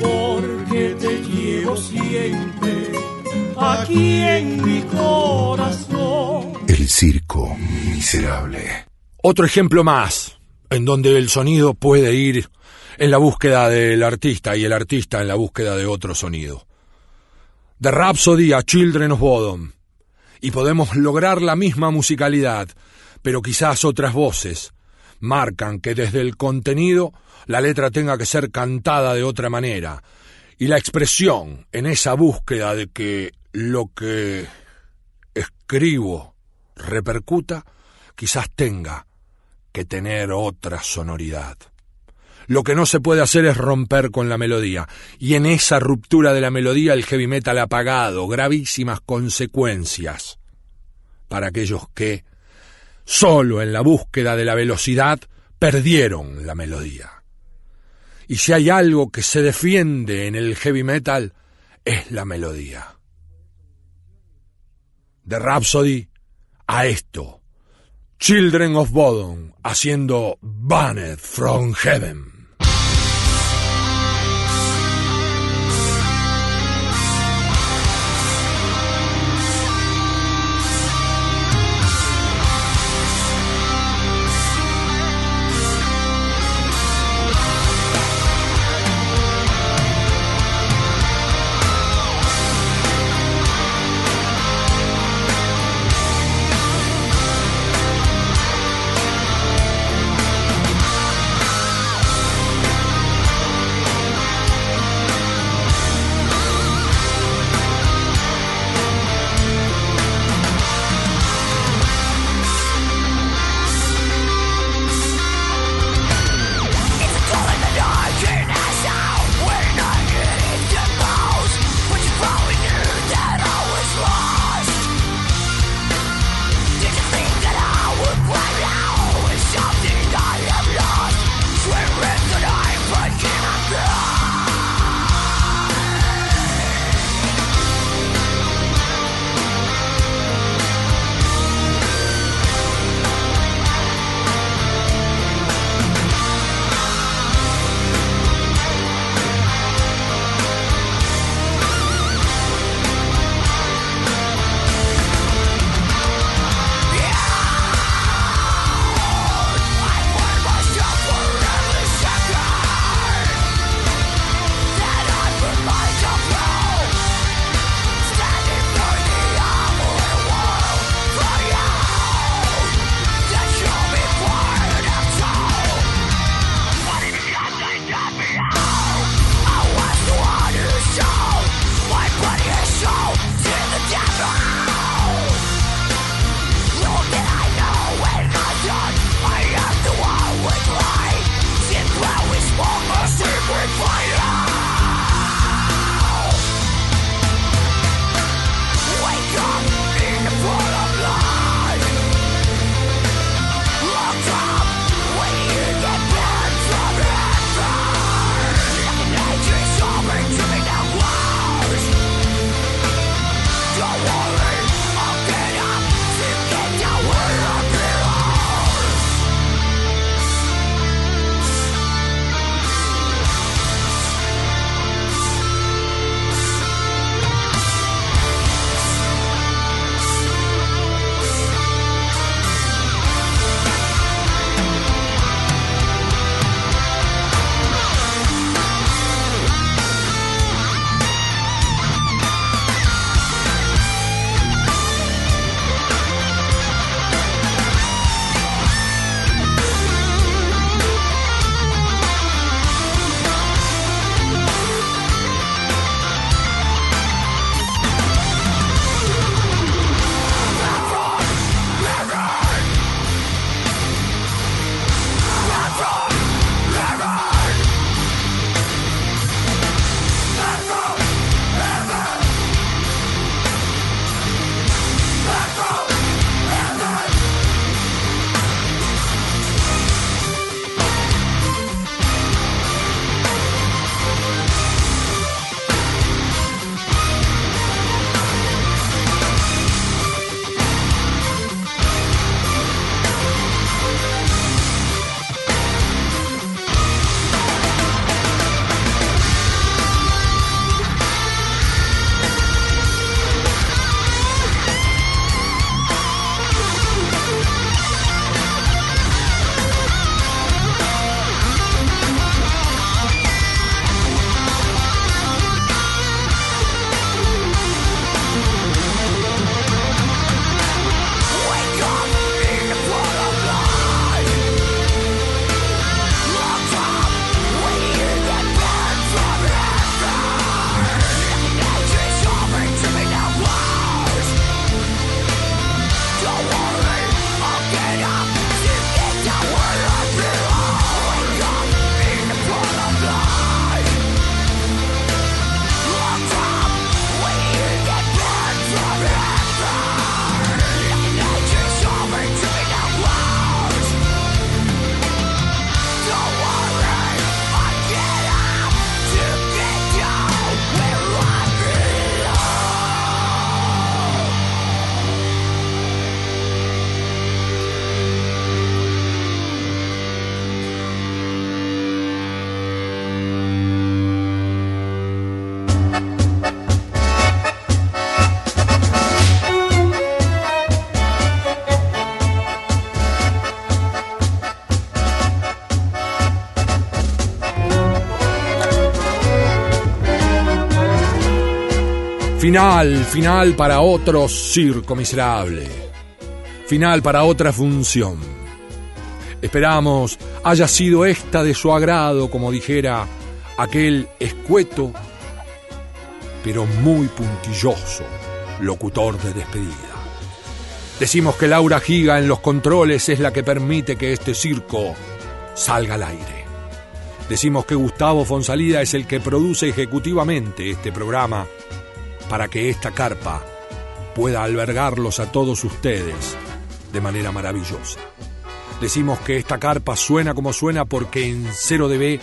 porque te llevo siempre aquí en mi corazón. El circo miserable. Otro ejemplo más, en donde el sonido puede ir en la búsqueda del artista y el artista en la búsqueda de otro sonido. De Rhapsody a Children of Bodom. Y podemos lograr la misma musicalidad, pero quizás otras voces marcan que desde el contenido la letra tenga que ser cantada de otra manera. Y la expresión en esa búsqueda de que lo que escribo repercuta, quizás tenga que tener otra sonoridad. Lo que no se puede hacer es romper con la melodía, y en esa ruptura de la melodía el heavy metal ha pagado gravísimas consecuencias para aquellos que, solo en la búsqueda de la velocidad, perdieron la melodía. Y si hay algo que se defiende en el heavy metal, es la melodía. De Rhapsody a esto. Children of Bodom haciendo Banned from Heaven. Final, final para otro circo miserable. Final para otra función. Esperamos haya sido esta de su agrado, como dijera aquel escueto, pero muy puntilloso locutor de despedida. Decimos que Laura Giga en los controles es la que permite que este circo salga al aire. Decimos que Gustavo Fonsalida es el que produce ejecutivamente este programa para que esta carpa pueda albergarlos a todos ustedes de manera maravillosa. Decimos que esta carpa suena como suena porque en 0DB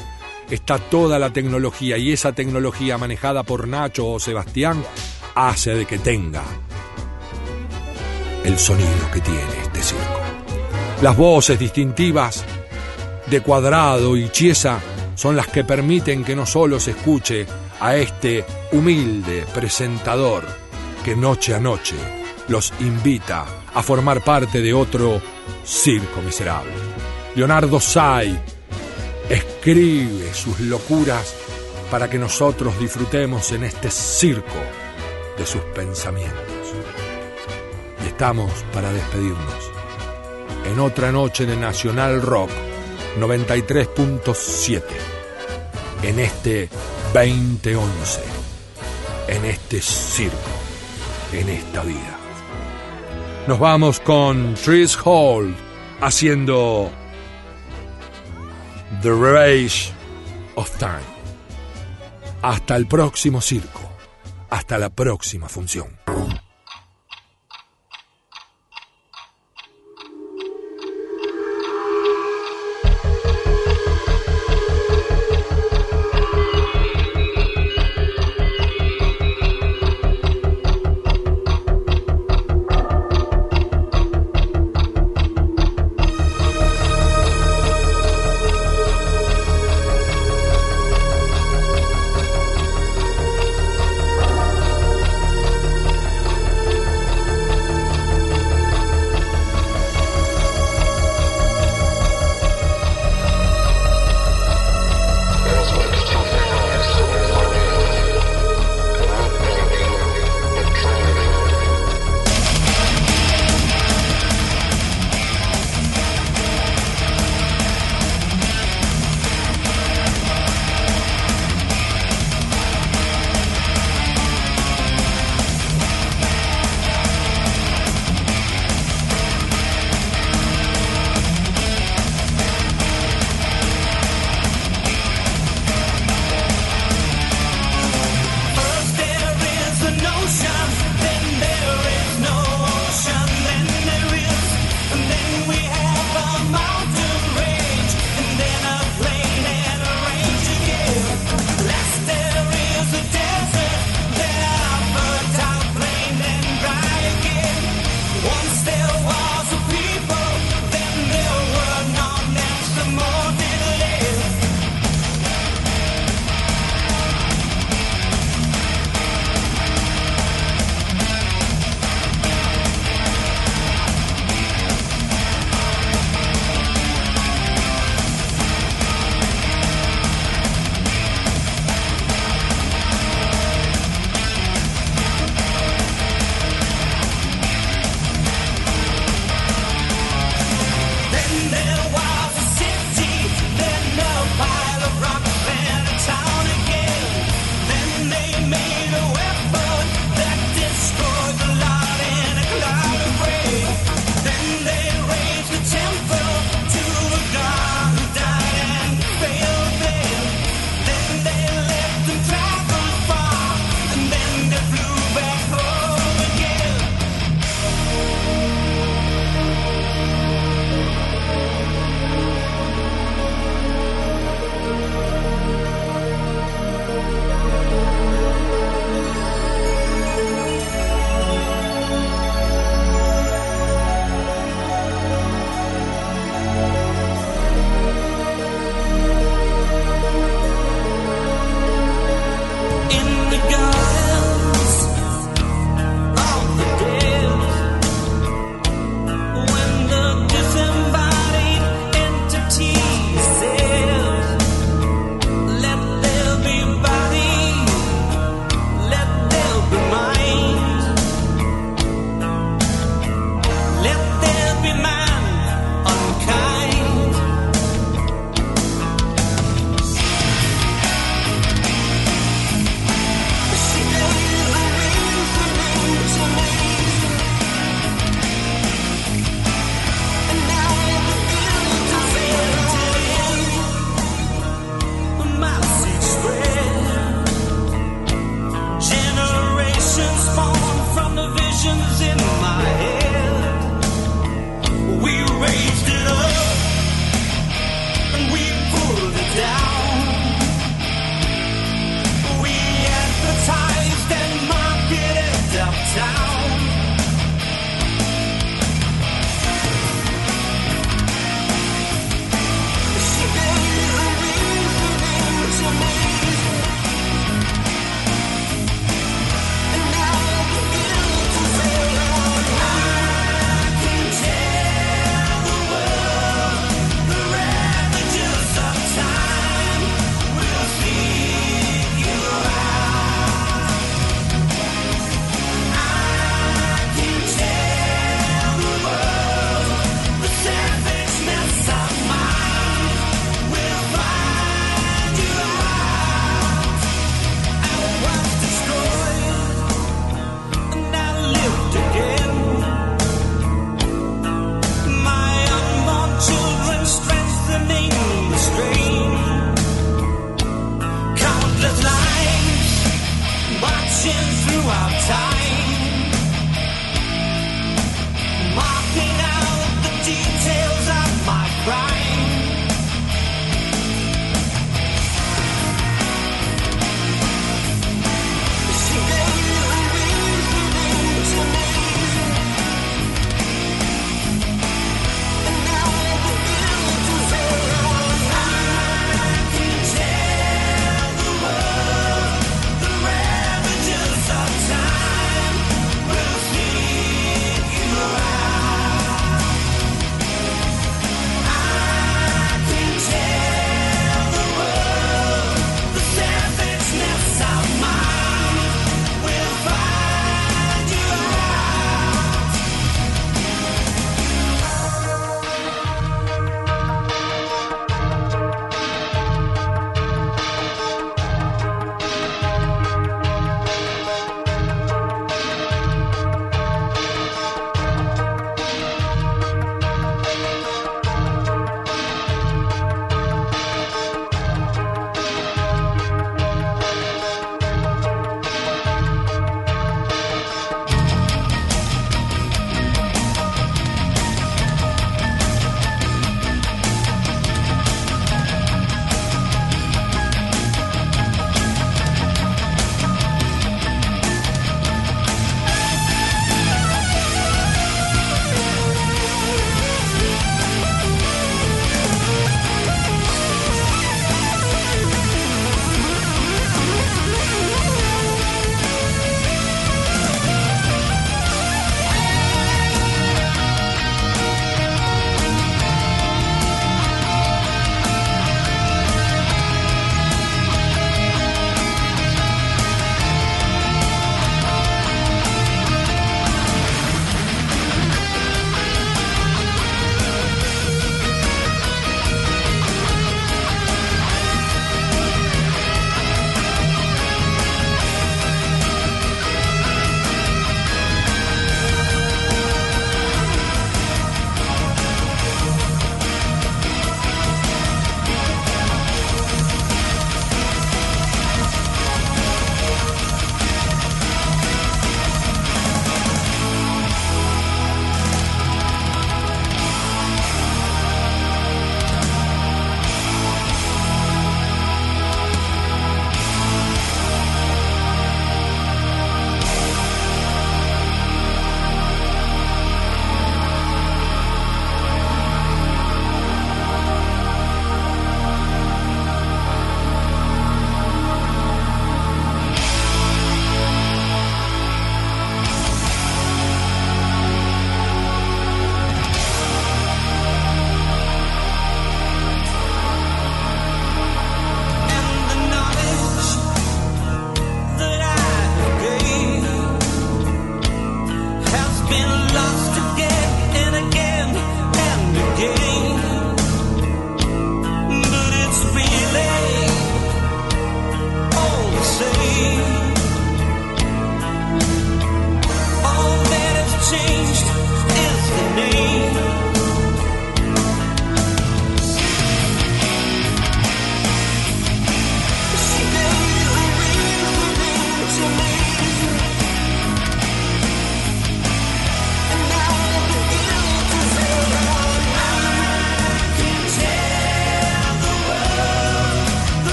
está toda la tecnología y esa tecnología manejada por Nacho o Sebastián hace de que tenga el sonido que tiene este circo. Las voces distintivas de Cuadrado y Chiesa son las que permiten que no solo se escuche a este humilde presentador que noche a noche los invita a formar parte de otro circo miserable. Leonardo Say escribe sus locuras para que nosotros disfrutemos en este circo de sus pensamientos. Y estamos para despedirnos en otra noche de Nacional Rock 93.7 en este 2011, en este circo, en esta vida. Nos vamos con Tris Hall haciendo The Rage of Time. Hasta el próximo circo, hasta la próxima función.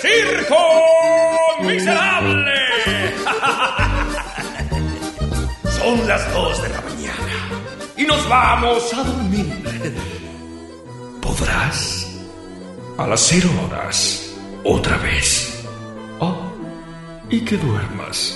Circo miserable. *laughs* Son las dos de la mañana y nos vamos a dormir. ¿Podrás? A las cero horas, otra vez. Oh, y que duermas.